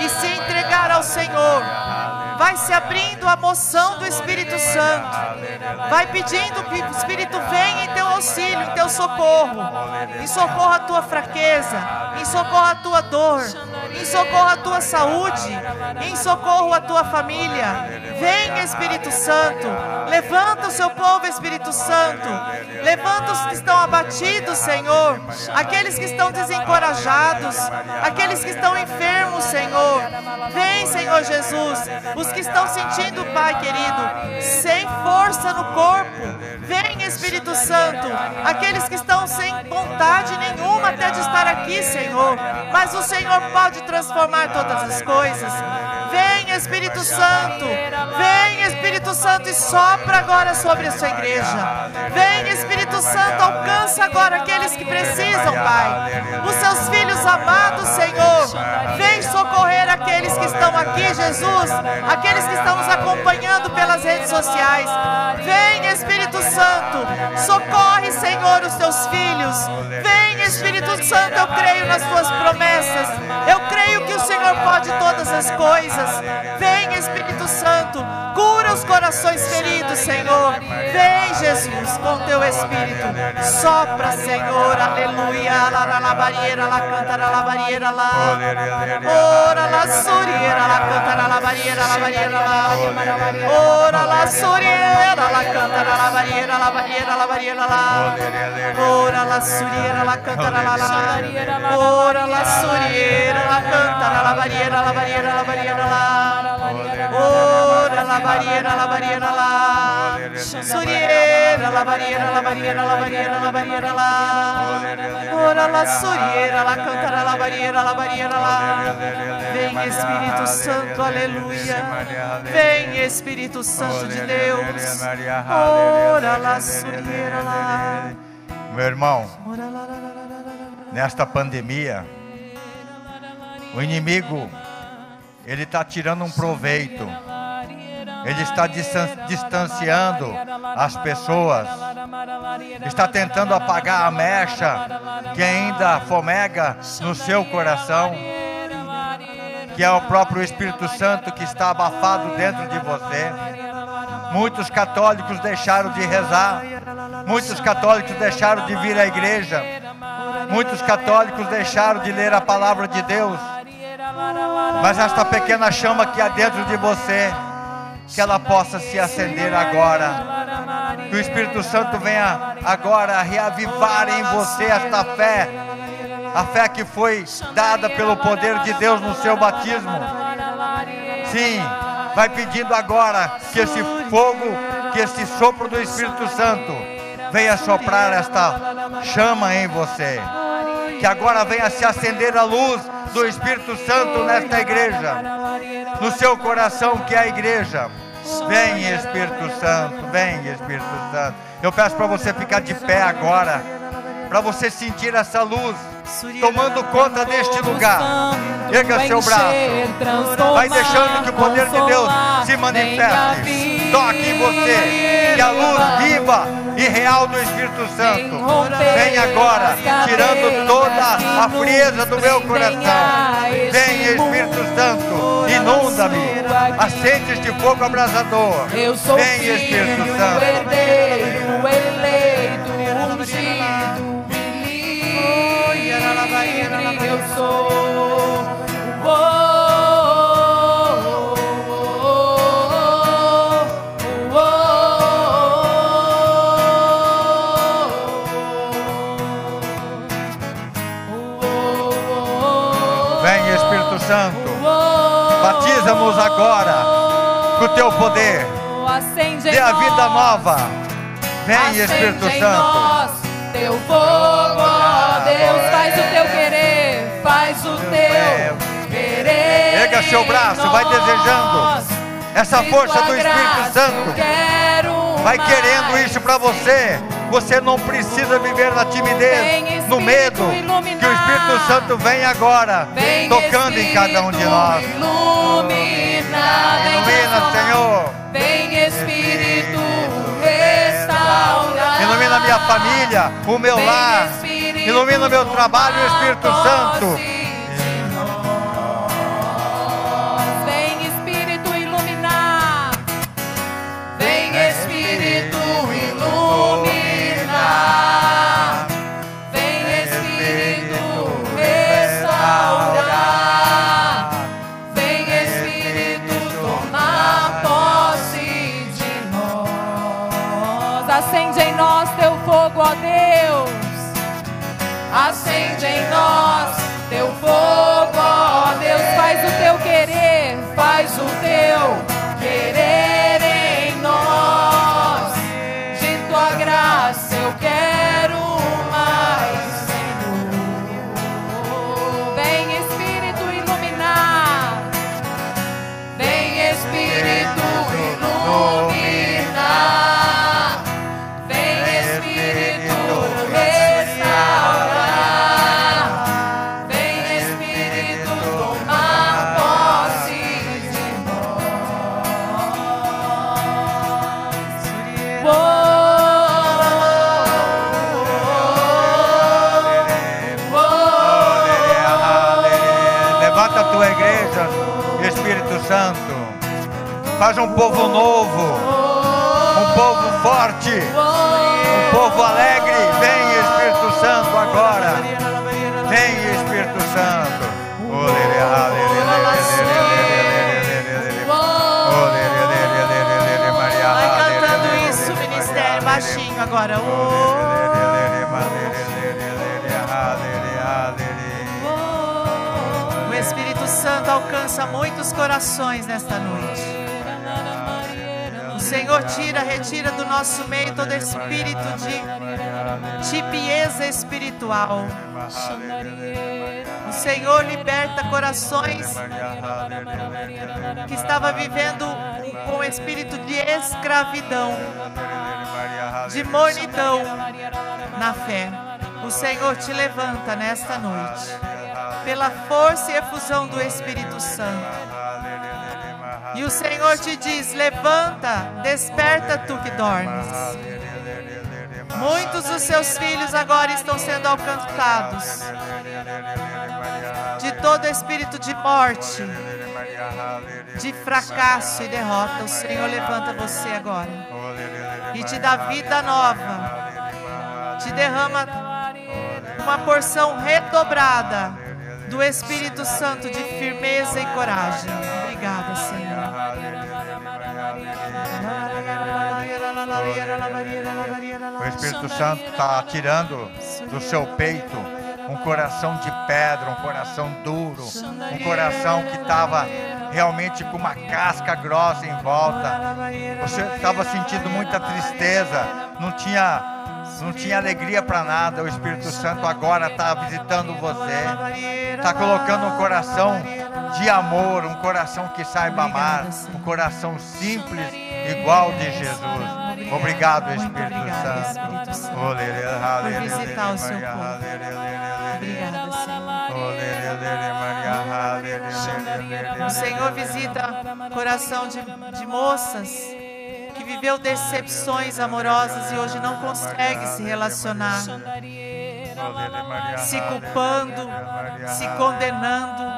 e se entregar ao Senhor vai se abrindo a moção do Espírito Santo, vai pedindo que o Espírito venha em teu auxílio, em teu socorro, em socorro à tua fraqueza, em socorro à tua dor, em socorro à tua saúde, em socorro à tua família. Vem, Espírito Santo, levanta o seu povo, Espírito Santo, levanta os que estão abatidos, Senhor, aqueles que estão desencorajados, aqueles que estão enfermos, Senhor. Vem, Senhor Jesus, os que estão sentindo, Pai querido, sem força no corpo. Vem, Espírito Santo. Aqueles que estão sem vontade nenhuma até de estar aqui, Senhor. Mas o Senhor pode transformar todas as coisas. Vem, Espírito Santo. Vem, Espírito Santo, e sopra agora sobre a sua igreja. Vem, Espírito Santo, alcança agora aqueles que precisam, Pai. Os seus filhos amados, Senhor. Vem socorrer aqueles que estão aqui, Jesus aqueles que estão nos acompanhando pelas redes sociais. Vem, Espírito Santo, socorre, Senhor, os teus filhos. Vem, Espírito Santo, eu creio nas tuas promessas. Eu creio que o Senhor pode todas as coisas. Vem, Espírito Santo, cura os corações feridos, Senhor. Vem, Jesus, com teu Espírito. Sopra, Senhor, aleluia. Lá na labarieira, lá canta na labarieira, lá. Ora, lá surieira, lá canta na labarieira, lá barriera la ora la suriera la canta la barriera la barriera la barriera la ora la suriera la canta la la ora la suriera la canta la barriera la barriera la barriera la ora la la barriera la suriera la barriera la barriera la la la ora la suriera la canta la barriera la la vem Espírito Santo aleluia Vem Espírito Santo de Deus. Ora lá, surieira lá. Meu irmão, nesta pandemia, o inimigo, ele está tirando um proveito. Ele está distanciando as pessoas, está tentando apagar a mecha que ainda fomega no seu coração que é o próprio Espírito Santo que está abafado dentro de você. Muitos católicos deixaram de rezar, muitos católicos deixaram de vir à igreja, muitos católicos deixaram de ler a palavra de Deus. Mas esta pequena chama que há dentro de você, que ela possa se acender agora. Que o Espírito Santo venha agora reavivar em você esta fé a fé que foi dada pelo poder de Deus no seu batismo. Sim, vai pedindo agora que esse fogo que esse sopro do Espírito Santo venha soprar esta chama em você. Que agora venha se acender a luz do Espírito Santo nesta igreja, no seu coração que é a igreja. Vem Espírito Santo, vem Espírito Santo. Eu peço para você ficar de pé agora, para você sentir essa luz tomando conta deste lugar. Erga seu braço. Vai deixando que o poder de Deus se manifeste. Toque em você. Que a luz viva e real do Espírito Santo vem agora, tirando toda a frieza do meu coração. Vem, Espírito Santo, inunda-me. Acende este fogo abrasador. Vem, Espírito Santo. Vem Espírito Santo, batiza-nos agora com o teu poder, dê a vida nova. Vem Espírito Santo. teu fogo, faz o teu querer. Erga seu braço, vai desejando essa força do Espírito Santo. Vai querendo isso para você. Você não precisa viver na timidez, no medo. Que o Espírito Santo vem agora, tocando em cada um de nós. Ilumina, ilumina Senhor. Vem Espírito Ilumina a minha família, o meu lar. Ilumina o meu trabalho, Espírito Santo. Faz o teu querer Faz um povo novo, um povo forte, um povo alegre. Vem Espírito Santo agora. Vem Espírito Santo. Vai cantando isso, ministério, baixinho agora. O Espírito Santo alcança muitos corações nesta noite. Senhor, tira, retira do nosso meio todo espírito de tipieza espiritual. O Senhor liberta corações que estava vivendo com espírito de escravidão, de mornidão na fé. O Senhor te levanta nesta noite, pela força e efusão do Espírito Santo. E o Senhor te diz: levanta, desperta tu que dormes. Muitos dos seus filhos agora estão sendo alcançados de todo espírito de morte, de fracasso e derrota. O Senhor levanta você agora e te dá vida nova, te derrama uma porção redobrada do Espírito Santo de firmeza e coragem. Obrigada, Senhor. O Espírito Santo está tirando do seu peito um coração de pedra, um coração duro, um coração que estava realmente com uma casca grossa em volta. Você estava sentindo muita tristeza, não tinha não tinha alegria para nada. O Espírito Santo agora está visitando você, está colocando um coração de amor, um coração que saiba amar, um coração simples, igual de Jesus. Obrigado, Espírito Santo. Por visitar o seu povo. Obrigada, Senhor. O Senhor visita coração de, de moças que viveu decepções amorosas e hoje não consegue se relacionar, se culpando, se condenando.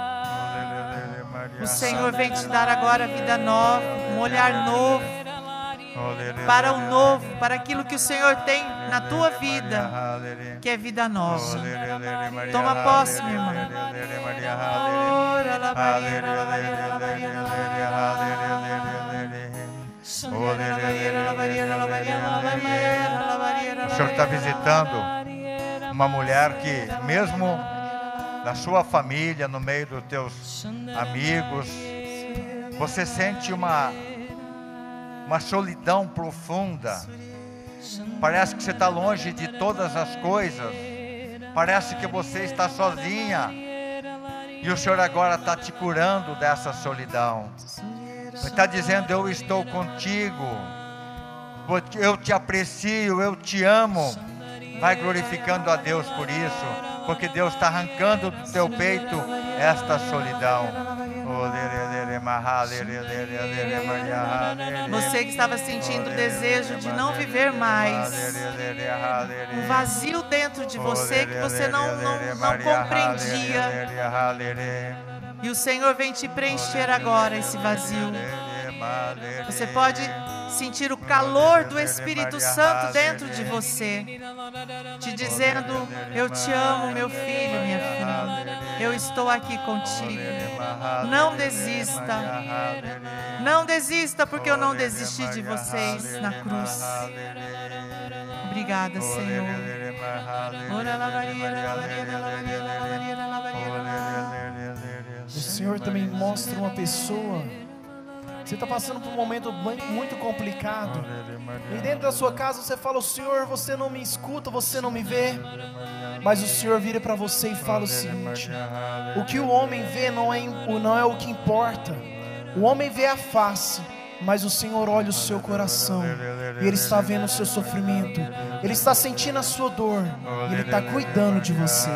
O Senhor vem te dar agora vida nova, um olhar novo para o novo, para aquilo que o Senhor tem na tua vida, que é vida nova. Toma posse, minha irmã. O Senhor está visitando uma mulher que, mesmo na sua família, no meio dos teus amigos, você sente uma, uma solidão profunda. Parece que você está longe de todas as coisas. Parece que você está sozinha. E o Senhor agora está te curando dessa solidão. Está dizendo: Eu estou contigo. Eu te aprecio, eu te amo. Vai glorificando a Deus por isso porque Deus está arrancando do teu peito esta solidão. Você que estava sentindo o desejo de não viver mais, um vazio dentro de você que você não, não, não compreendia. E o Senhor vem te preencher agora esse vazio. Você pode sentir o calor do Espírito Santo dentro de você, te dizendo: Eu te amo, meu filho, minha filha. Eu estou aqui contigo. Não desista. Não desista, porque eu não desisti de vocês na cruz. Obrigada, Senhor. O Senhor também mostra uma pessoa você está passando por um momento muito complicado. E dentro da sua casa você fala: O Senhor, você não me escuta, você não me vê. Mas o Senhor vira para você e fala o seguinte: O que o homem vê não é, não é o que importa. O homem vê a face, mas o Senhor olha o seu coração. E Ele está vendo o seu sofrimento. Ele está sentindo a sua dor. Ele está cuidando de você.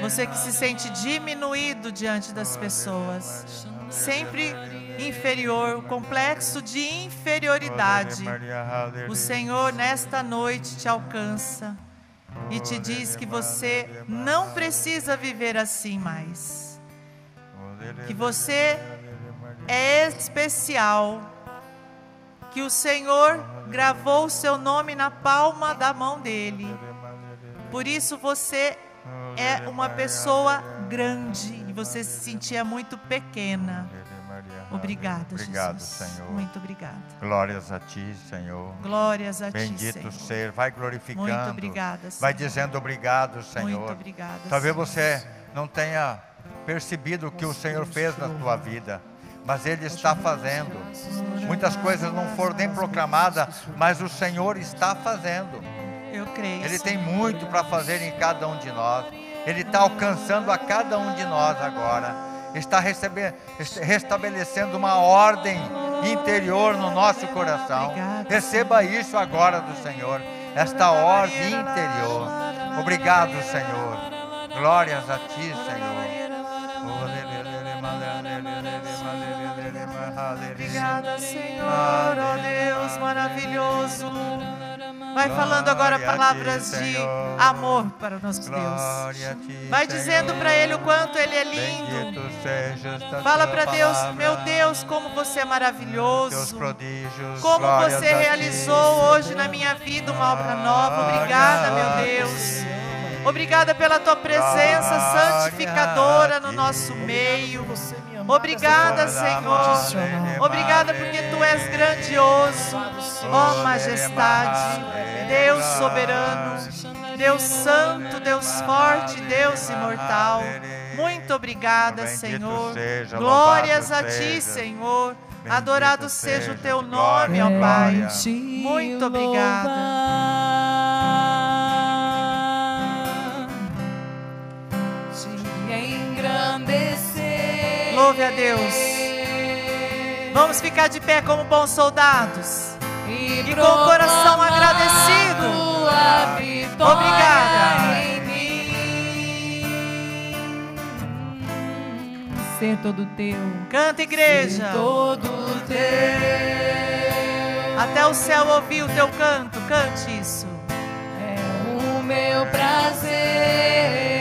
Você que se sente diminuído diante das pessoas, sempre inferior, o complexo de inferioridade. O Senhor nesta noite te alcança e te diz que você não precisa viver assim mais. Que você é especial. Que o Senhor gravou o seu nome na palma da mão dele. Por isso você é uma pessoa grande e você se sentia muito pequena. Obrigada, Obrigado, Jesus. Senhor. Muito obrigada. Glórias a ti, Senhor. Glórias a Bendito ti, Senhor. ser. Vai glorificando. Muito obrigada, Senhor. Vai dizendo obrigado, Senhor. Muito obrigada. Talvez Senhor. você não tenha percebido o que o Senhor fez na tua vida, mas Ele está fazendo. Muitas coisas não foram nem proclamadas, mas o Senhor está fazendo. Eu creio. Ele tem muito para fazer em cada um de nós. Ele está alcançando a cada um de nós agora. Está recebendo, restabelecendo uma ordem interior no nosso coração. Receba isso agora do Senhor, esta ordem interior. Obrigado, Senhor. Glórias a Ti, Senhor. Obrigada, Senhor, oh Deus maravilhoso. Vai falando agora palavras de amor para o nosso Deus. Vai dizendo para Ele o quanto Ele é lindo. Fala para Deus, meu Deus, como você é maravilhoso. Como você realizou hoje na minha vida uma obra nova. Obrigada, meu Deus. Obrigada pela tua presença santificadora no nosso meio. Você Obrigada, Senhor. Obrigada porque tu és grandioso. Ó majestade, Deus soberano, Deus Santo, Deus Forte, Deus Imortal. Muito obrigada, Senhor. Glórias a Ti, Senhor. Adorado seja o Teu nome, ó Pai. Muito obrigada. Louve a Deus. Vamos ficar de pé como bons soldados. E, com o coração agradecido. Obrigada. Ser todo teu. Canta, igreja. Ser todo teu. Até o céu ouvir o teu canto. Cante isso. É o meu prazer.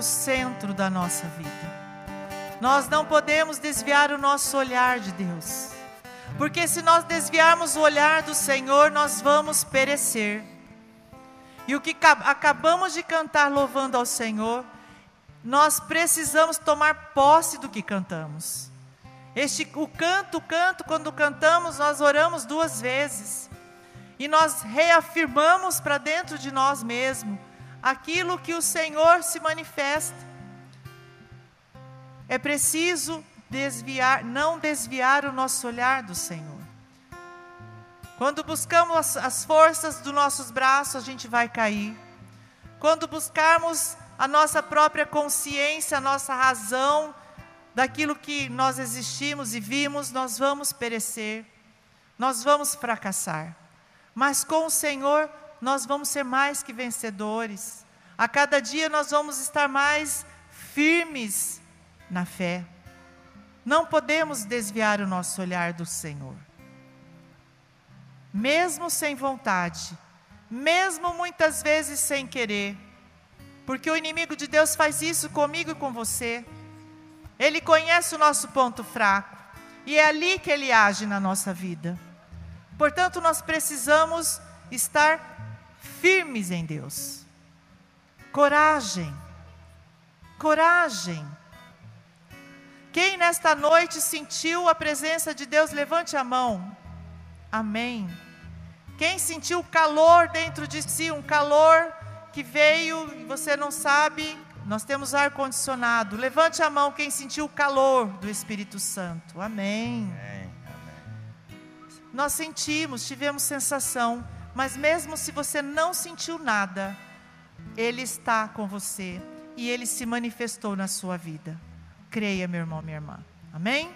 O centro da nossa vida. Nós não podemos desviar o nosso olhar de Deus, porque se nós desviarmos o olhar do Senhor, nós vamos perecer. E o que acabamos de cantar louvando ao Senhor, nós precisamos tomar posse do que cantamos. Este, o canto, o canto, quando cantamos, nós oramos duas vezes e nós reafirmamos para dentro de nós mesmos aquilo que o Senhor se manifesta. É preciso desviar, não desviar o nosso olhar do Senhor. Quando buscamos as, as forças dos nossos braços, a gente vai cair. Quando buscarmos a nossa própria consciência, a nossa razão, daquilo que nós existimos e vimos, nós vamos perecer, nós vamos fracassar. Mas com o Senhor nós vamos ser mais que vencedores. A cada dia nós vamos estar mais firmes na fé. Não podemos desviar o nosso olhar do Senhor. Mesmo sem vontade, mesmo muitas vezes sem querer, porque o inimigo de Deus faz isso comigo e com você. Ele conhece o nosso ponto fraco e é ali que ele age na nossa vida. Portanto, nós precisamos estar firmes em Deus. Coragem. Coragem. Quem nesta noite sentiu a presença de Deus, levante a mão. Amém. Quem sentiu calor dentro de si, um calor que veio e você não sabe, nós temos ar condicionado. Levante a mão quem sentiu o calor do Espírito Santo. Amém. Amém. Nós sentimos, tivemos sensação, mas mesmo se você não sentiu nada, Ele está com você e Ele se manifestou na sua vida. Creia, meu irmão, minha irmã. Amém?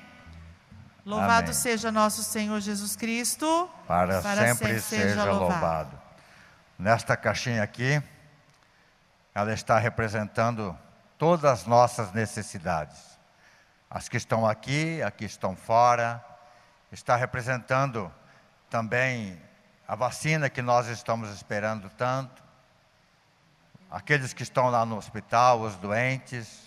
Louvado Amém. seja nosso Senhor Jesus Cristo. Para, para sempre, sempre, seja louvado. louvado. Nesta caixinha aqui, ela está representando todas as nossas necessidades. As que estão aqui, as que estão fora está representando também a vacina que nós estamos esperando tanto, aqueles que estão lá no hospital, os doentes,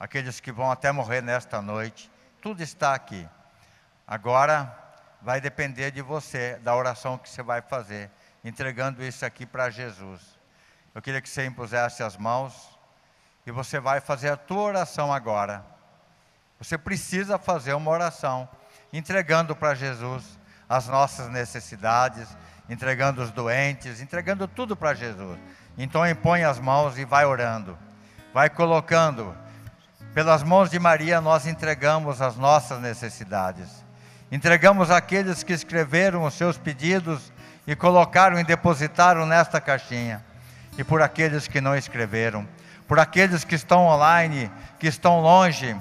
aqueles que vão até morrer nesta noite, tudo está aqui. Agora vai depender de você, da oração que você vai fazer, entregando isso aqui para Jesus. Eu queria que você impusesse as mãos e você vai fazer a tua oração agora. Você precisa fazer uma oração entregando para Jesus as nossas necessidades, entregando os doentes, entregando tudo para Jesus. Então impõe as mãos e vai orando, vai colocando. Pelas mãos de Maria nós entregamos as nossas necessidades. Entregamos aqueles que escreveram os seus pedidos e colocaram e depositaram nesta caixinha. E por aqueles que não escreveram, por aqueles que estão online, que estão longe,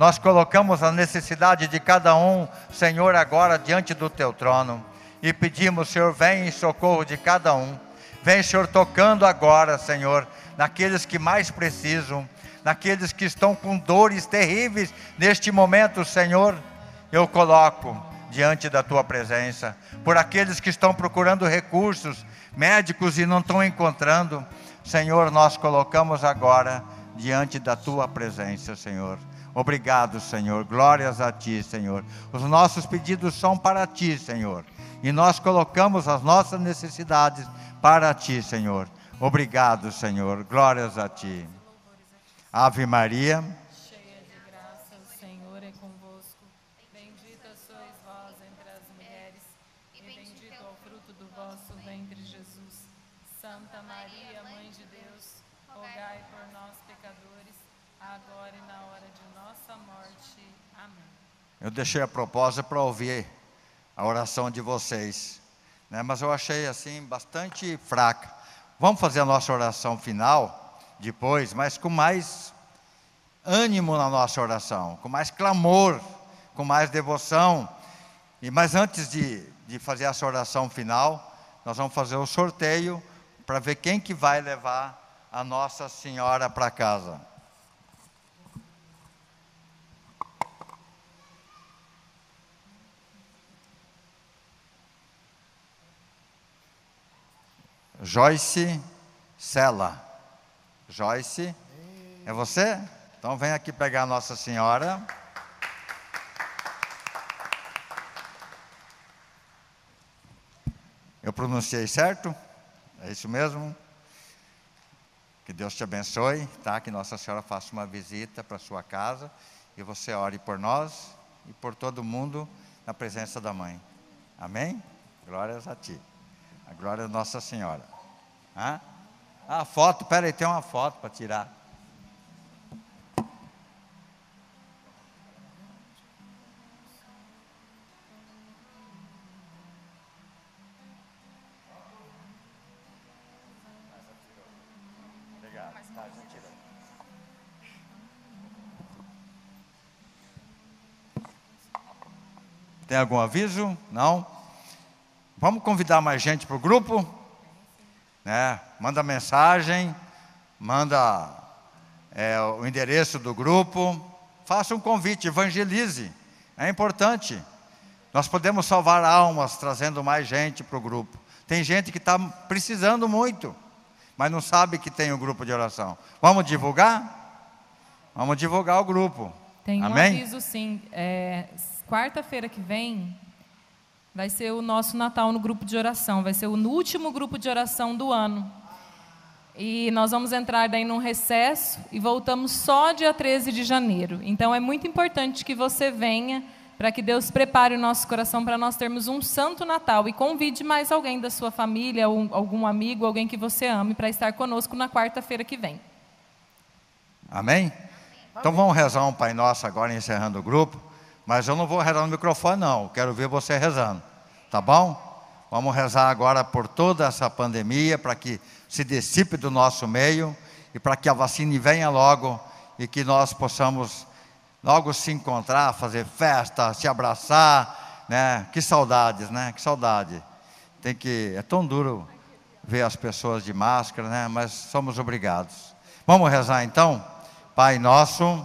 nós colocamos a necessidade de cada um, Senhor, agora diante do teu trono e pedimos, Senhor, vem em socorro de cada um. Vem, Senhor, tocando agora, Senhor, naqueles que mais precisam, naqueles que estão com dores terríveis neste momento, Senhor. Eu coloco diante da tua presença, por aqueles que estão procurando recursos médicos e não estão encontrando. Senhor, nós colocamos agora diante da tua presença, Senhor. Obrigado, Senhor. Glórias a ti, Senhor. Os nossos pedidos são para ti, Senhor. E nós colocamos as nossas necessidades para ti, Senhor. Obrigado, Senhor. Glórias a ti. Ave Maria. Cheia de graça, o Senhor é convosco. Bendita sois vós entre as mulheres, e bendito é o fruto do vosso ventre, Jesus. Santa Maria, Mãe de Deus, rogai por nós, pecadores, agora e na hora de nossa morte. Amém. Eu deixei a propósito para ouvir a oração de vocês, né? mas eu achei assim bastante fraca. Vamos fazer a nossa oração final depois, mas com mais ânimo na nossa oração, com mais clamor, com mais devoção. E mas antes de, de fazer essa oração final, nós vamos fazer o sorteio para ver quem que vai levar a Nossa Senhora para casa. Joyce Sela. Joyce, é você? Então vem aqui pegar a Nossa Senhora. Eu pronunciei certo? É isso mesmo? Que Deus te abençoe, tá? Que Nossa Senhora faça uma visita para sua casa e você ore por nós e por todo mundo na presença da Mãe. Amém? Glórias a Ti. A glória de Nossa Senhora. Hã? Ah, foto, peraí, tem uma foto para tirar. Tem algum aviso? Não? Vamos convidar mais gente para o grupo? Né? Manda mensagem, manda é, o endereço do grupo, faça um convite, evangelize. É importante. Nós podemos salvar almas trazendo mais gente para o grupo. Tem gente que está precisando muito, mas não sabe que tem o um grupo de oração. Vamos divulgar? Vamos divulgar o grupo. Tem um Amém? aviso sim. É, Quarta-feira que vem vai ser o nosso Natal no grupo de oração. Vai ser o último grupo de oração do ano. E nós vamos entrar daí num recesso e voltamos só dia 13 de janeiro. Então é muito importante que você venha para que Deus prepare o nosso coração para nós termos um santo Natal e convide mais alguém da sua família, algum amigo, alguém que você ame para estar conosco na quarta-feira que vem. Amém? Então vamos rezar um Pai Nosso agora encerrando o grupo. Mas eu não vou rezar no microfone, não. Quero ver você rezando. Tá bom? Vamos rezar agora por toda essa pandemia, para que se dissipe do nosso meio e para que a vacina venha logo e que nós possamos logo se encontrar, fazer festa, se abraçar, né? Que saudades, né? Que saudade. Tem que é tão duro ver as pessoas de máscara, né? Mas somos obrigados. Vamos rezar então, Pai nosso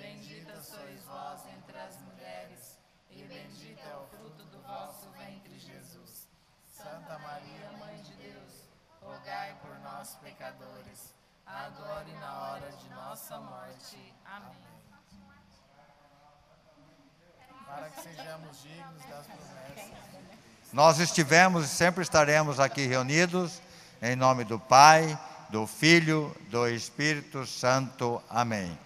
Bendita sois vós entre as mulheres, e bendito é o fruto do vosso ventre, Jesus. Santa Maria, Mãe de Deus, rogai por nós, pecadores, agora e na hora de nossa morte. Amém. Para que sejamos dignos das promessas. Nós estivemos e sempre estaremos aqui reunidos, em nome do Pai, do Filho, do Espírito Santo. Amém.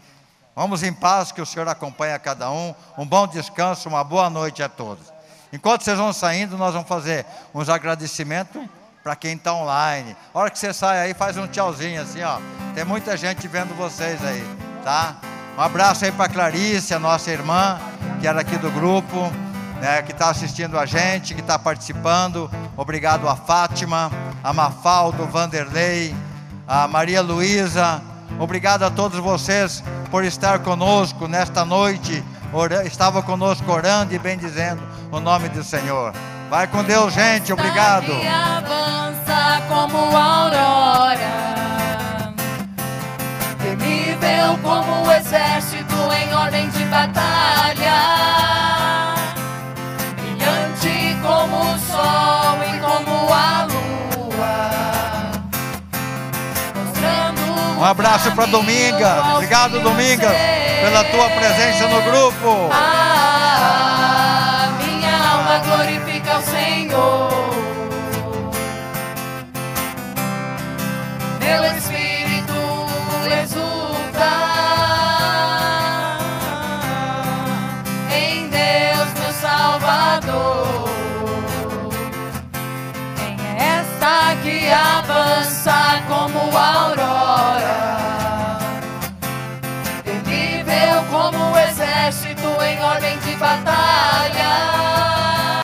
Vamos em paz, que o Senhor acompanhe a cada um. Um bom descanso, uma boa noite a todos. Enquanto vocês vão saindo, nós vamos fazer uns agradecimentos para quem está online. A hora que você sai aí, faz um tchauzinho assim, ó. Tem muita gente vendo vocês aí, tá? Um abraço aí para Clarice, a nossa irmã, que era aqui do grupo, né, que está assistindo a gente, que está participando. Obrigado a Fátima, a Mafaldo, Vanderlei, a Maria Luísa. Obrigado a todos vocês por estar conosco nesta noite. Estava conosco orando e bendizendo o nome do Senhor. Vai com Deus, gente. Obrigado. avança como aurora temível como o exército em ordem de batalha, brilhante como o sol Um abraço para Dominga. Obrigado, Dominga, pela tua presença no grupo. Ah, minha alma glorifica o Senhor. Meu espírito exulta em Deus, meu Salvador. Quem é essa que avança como aurora?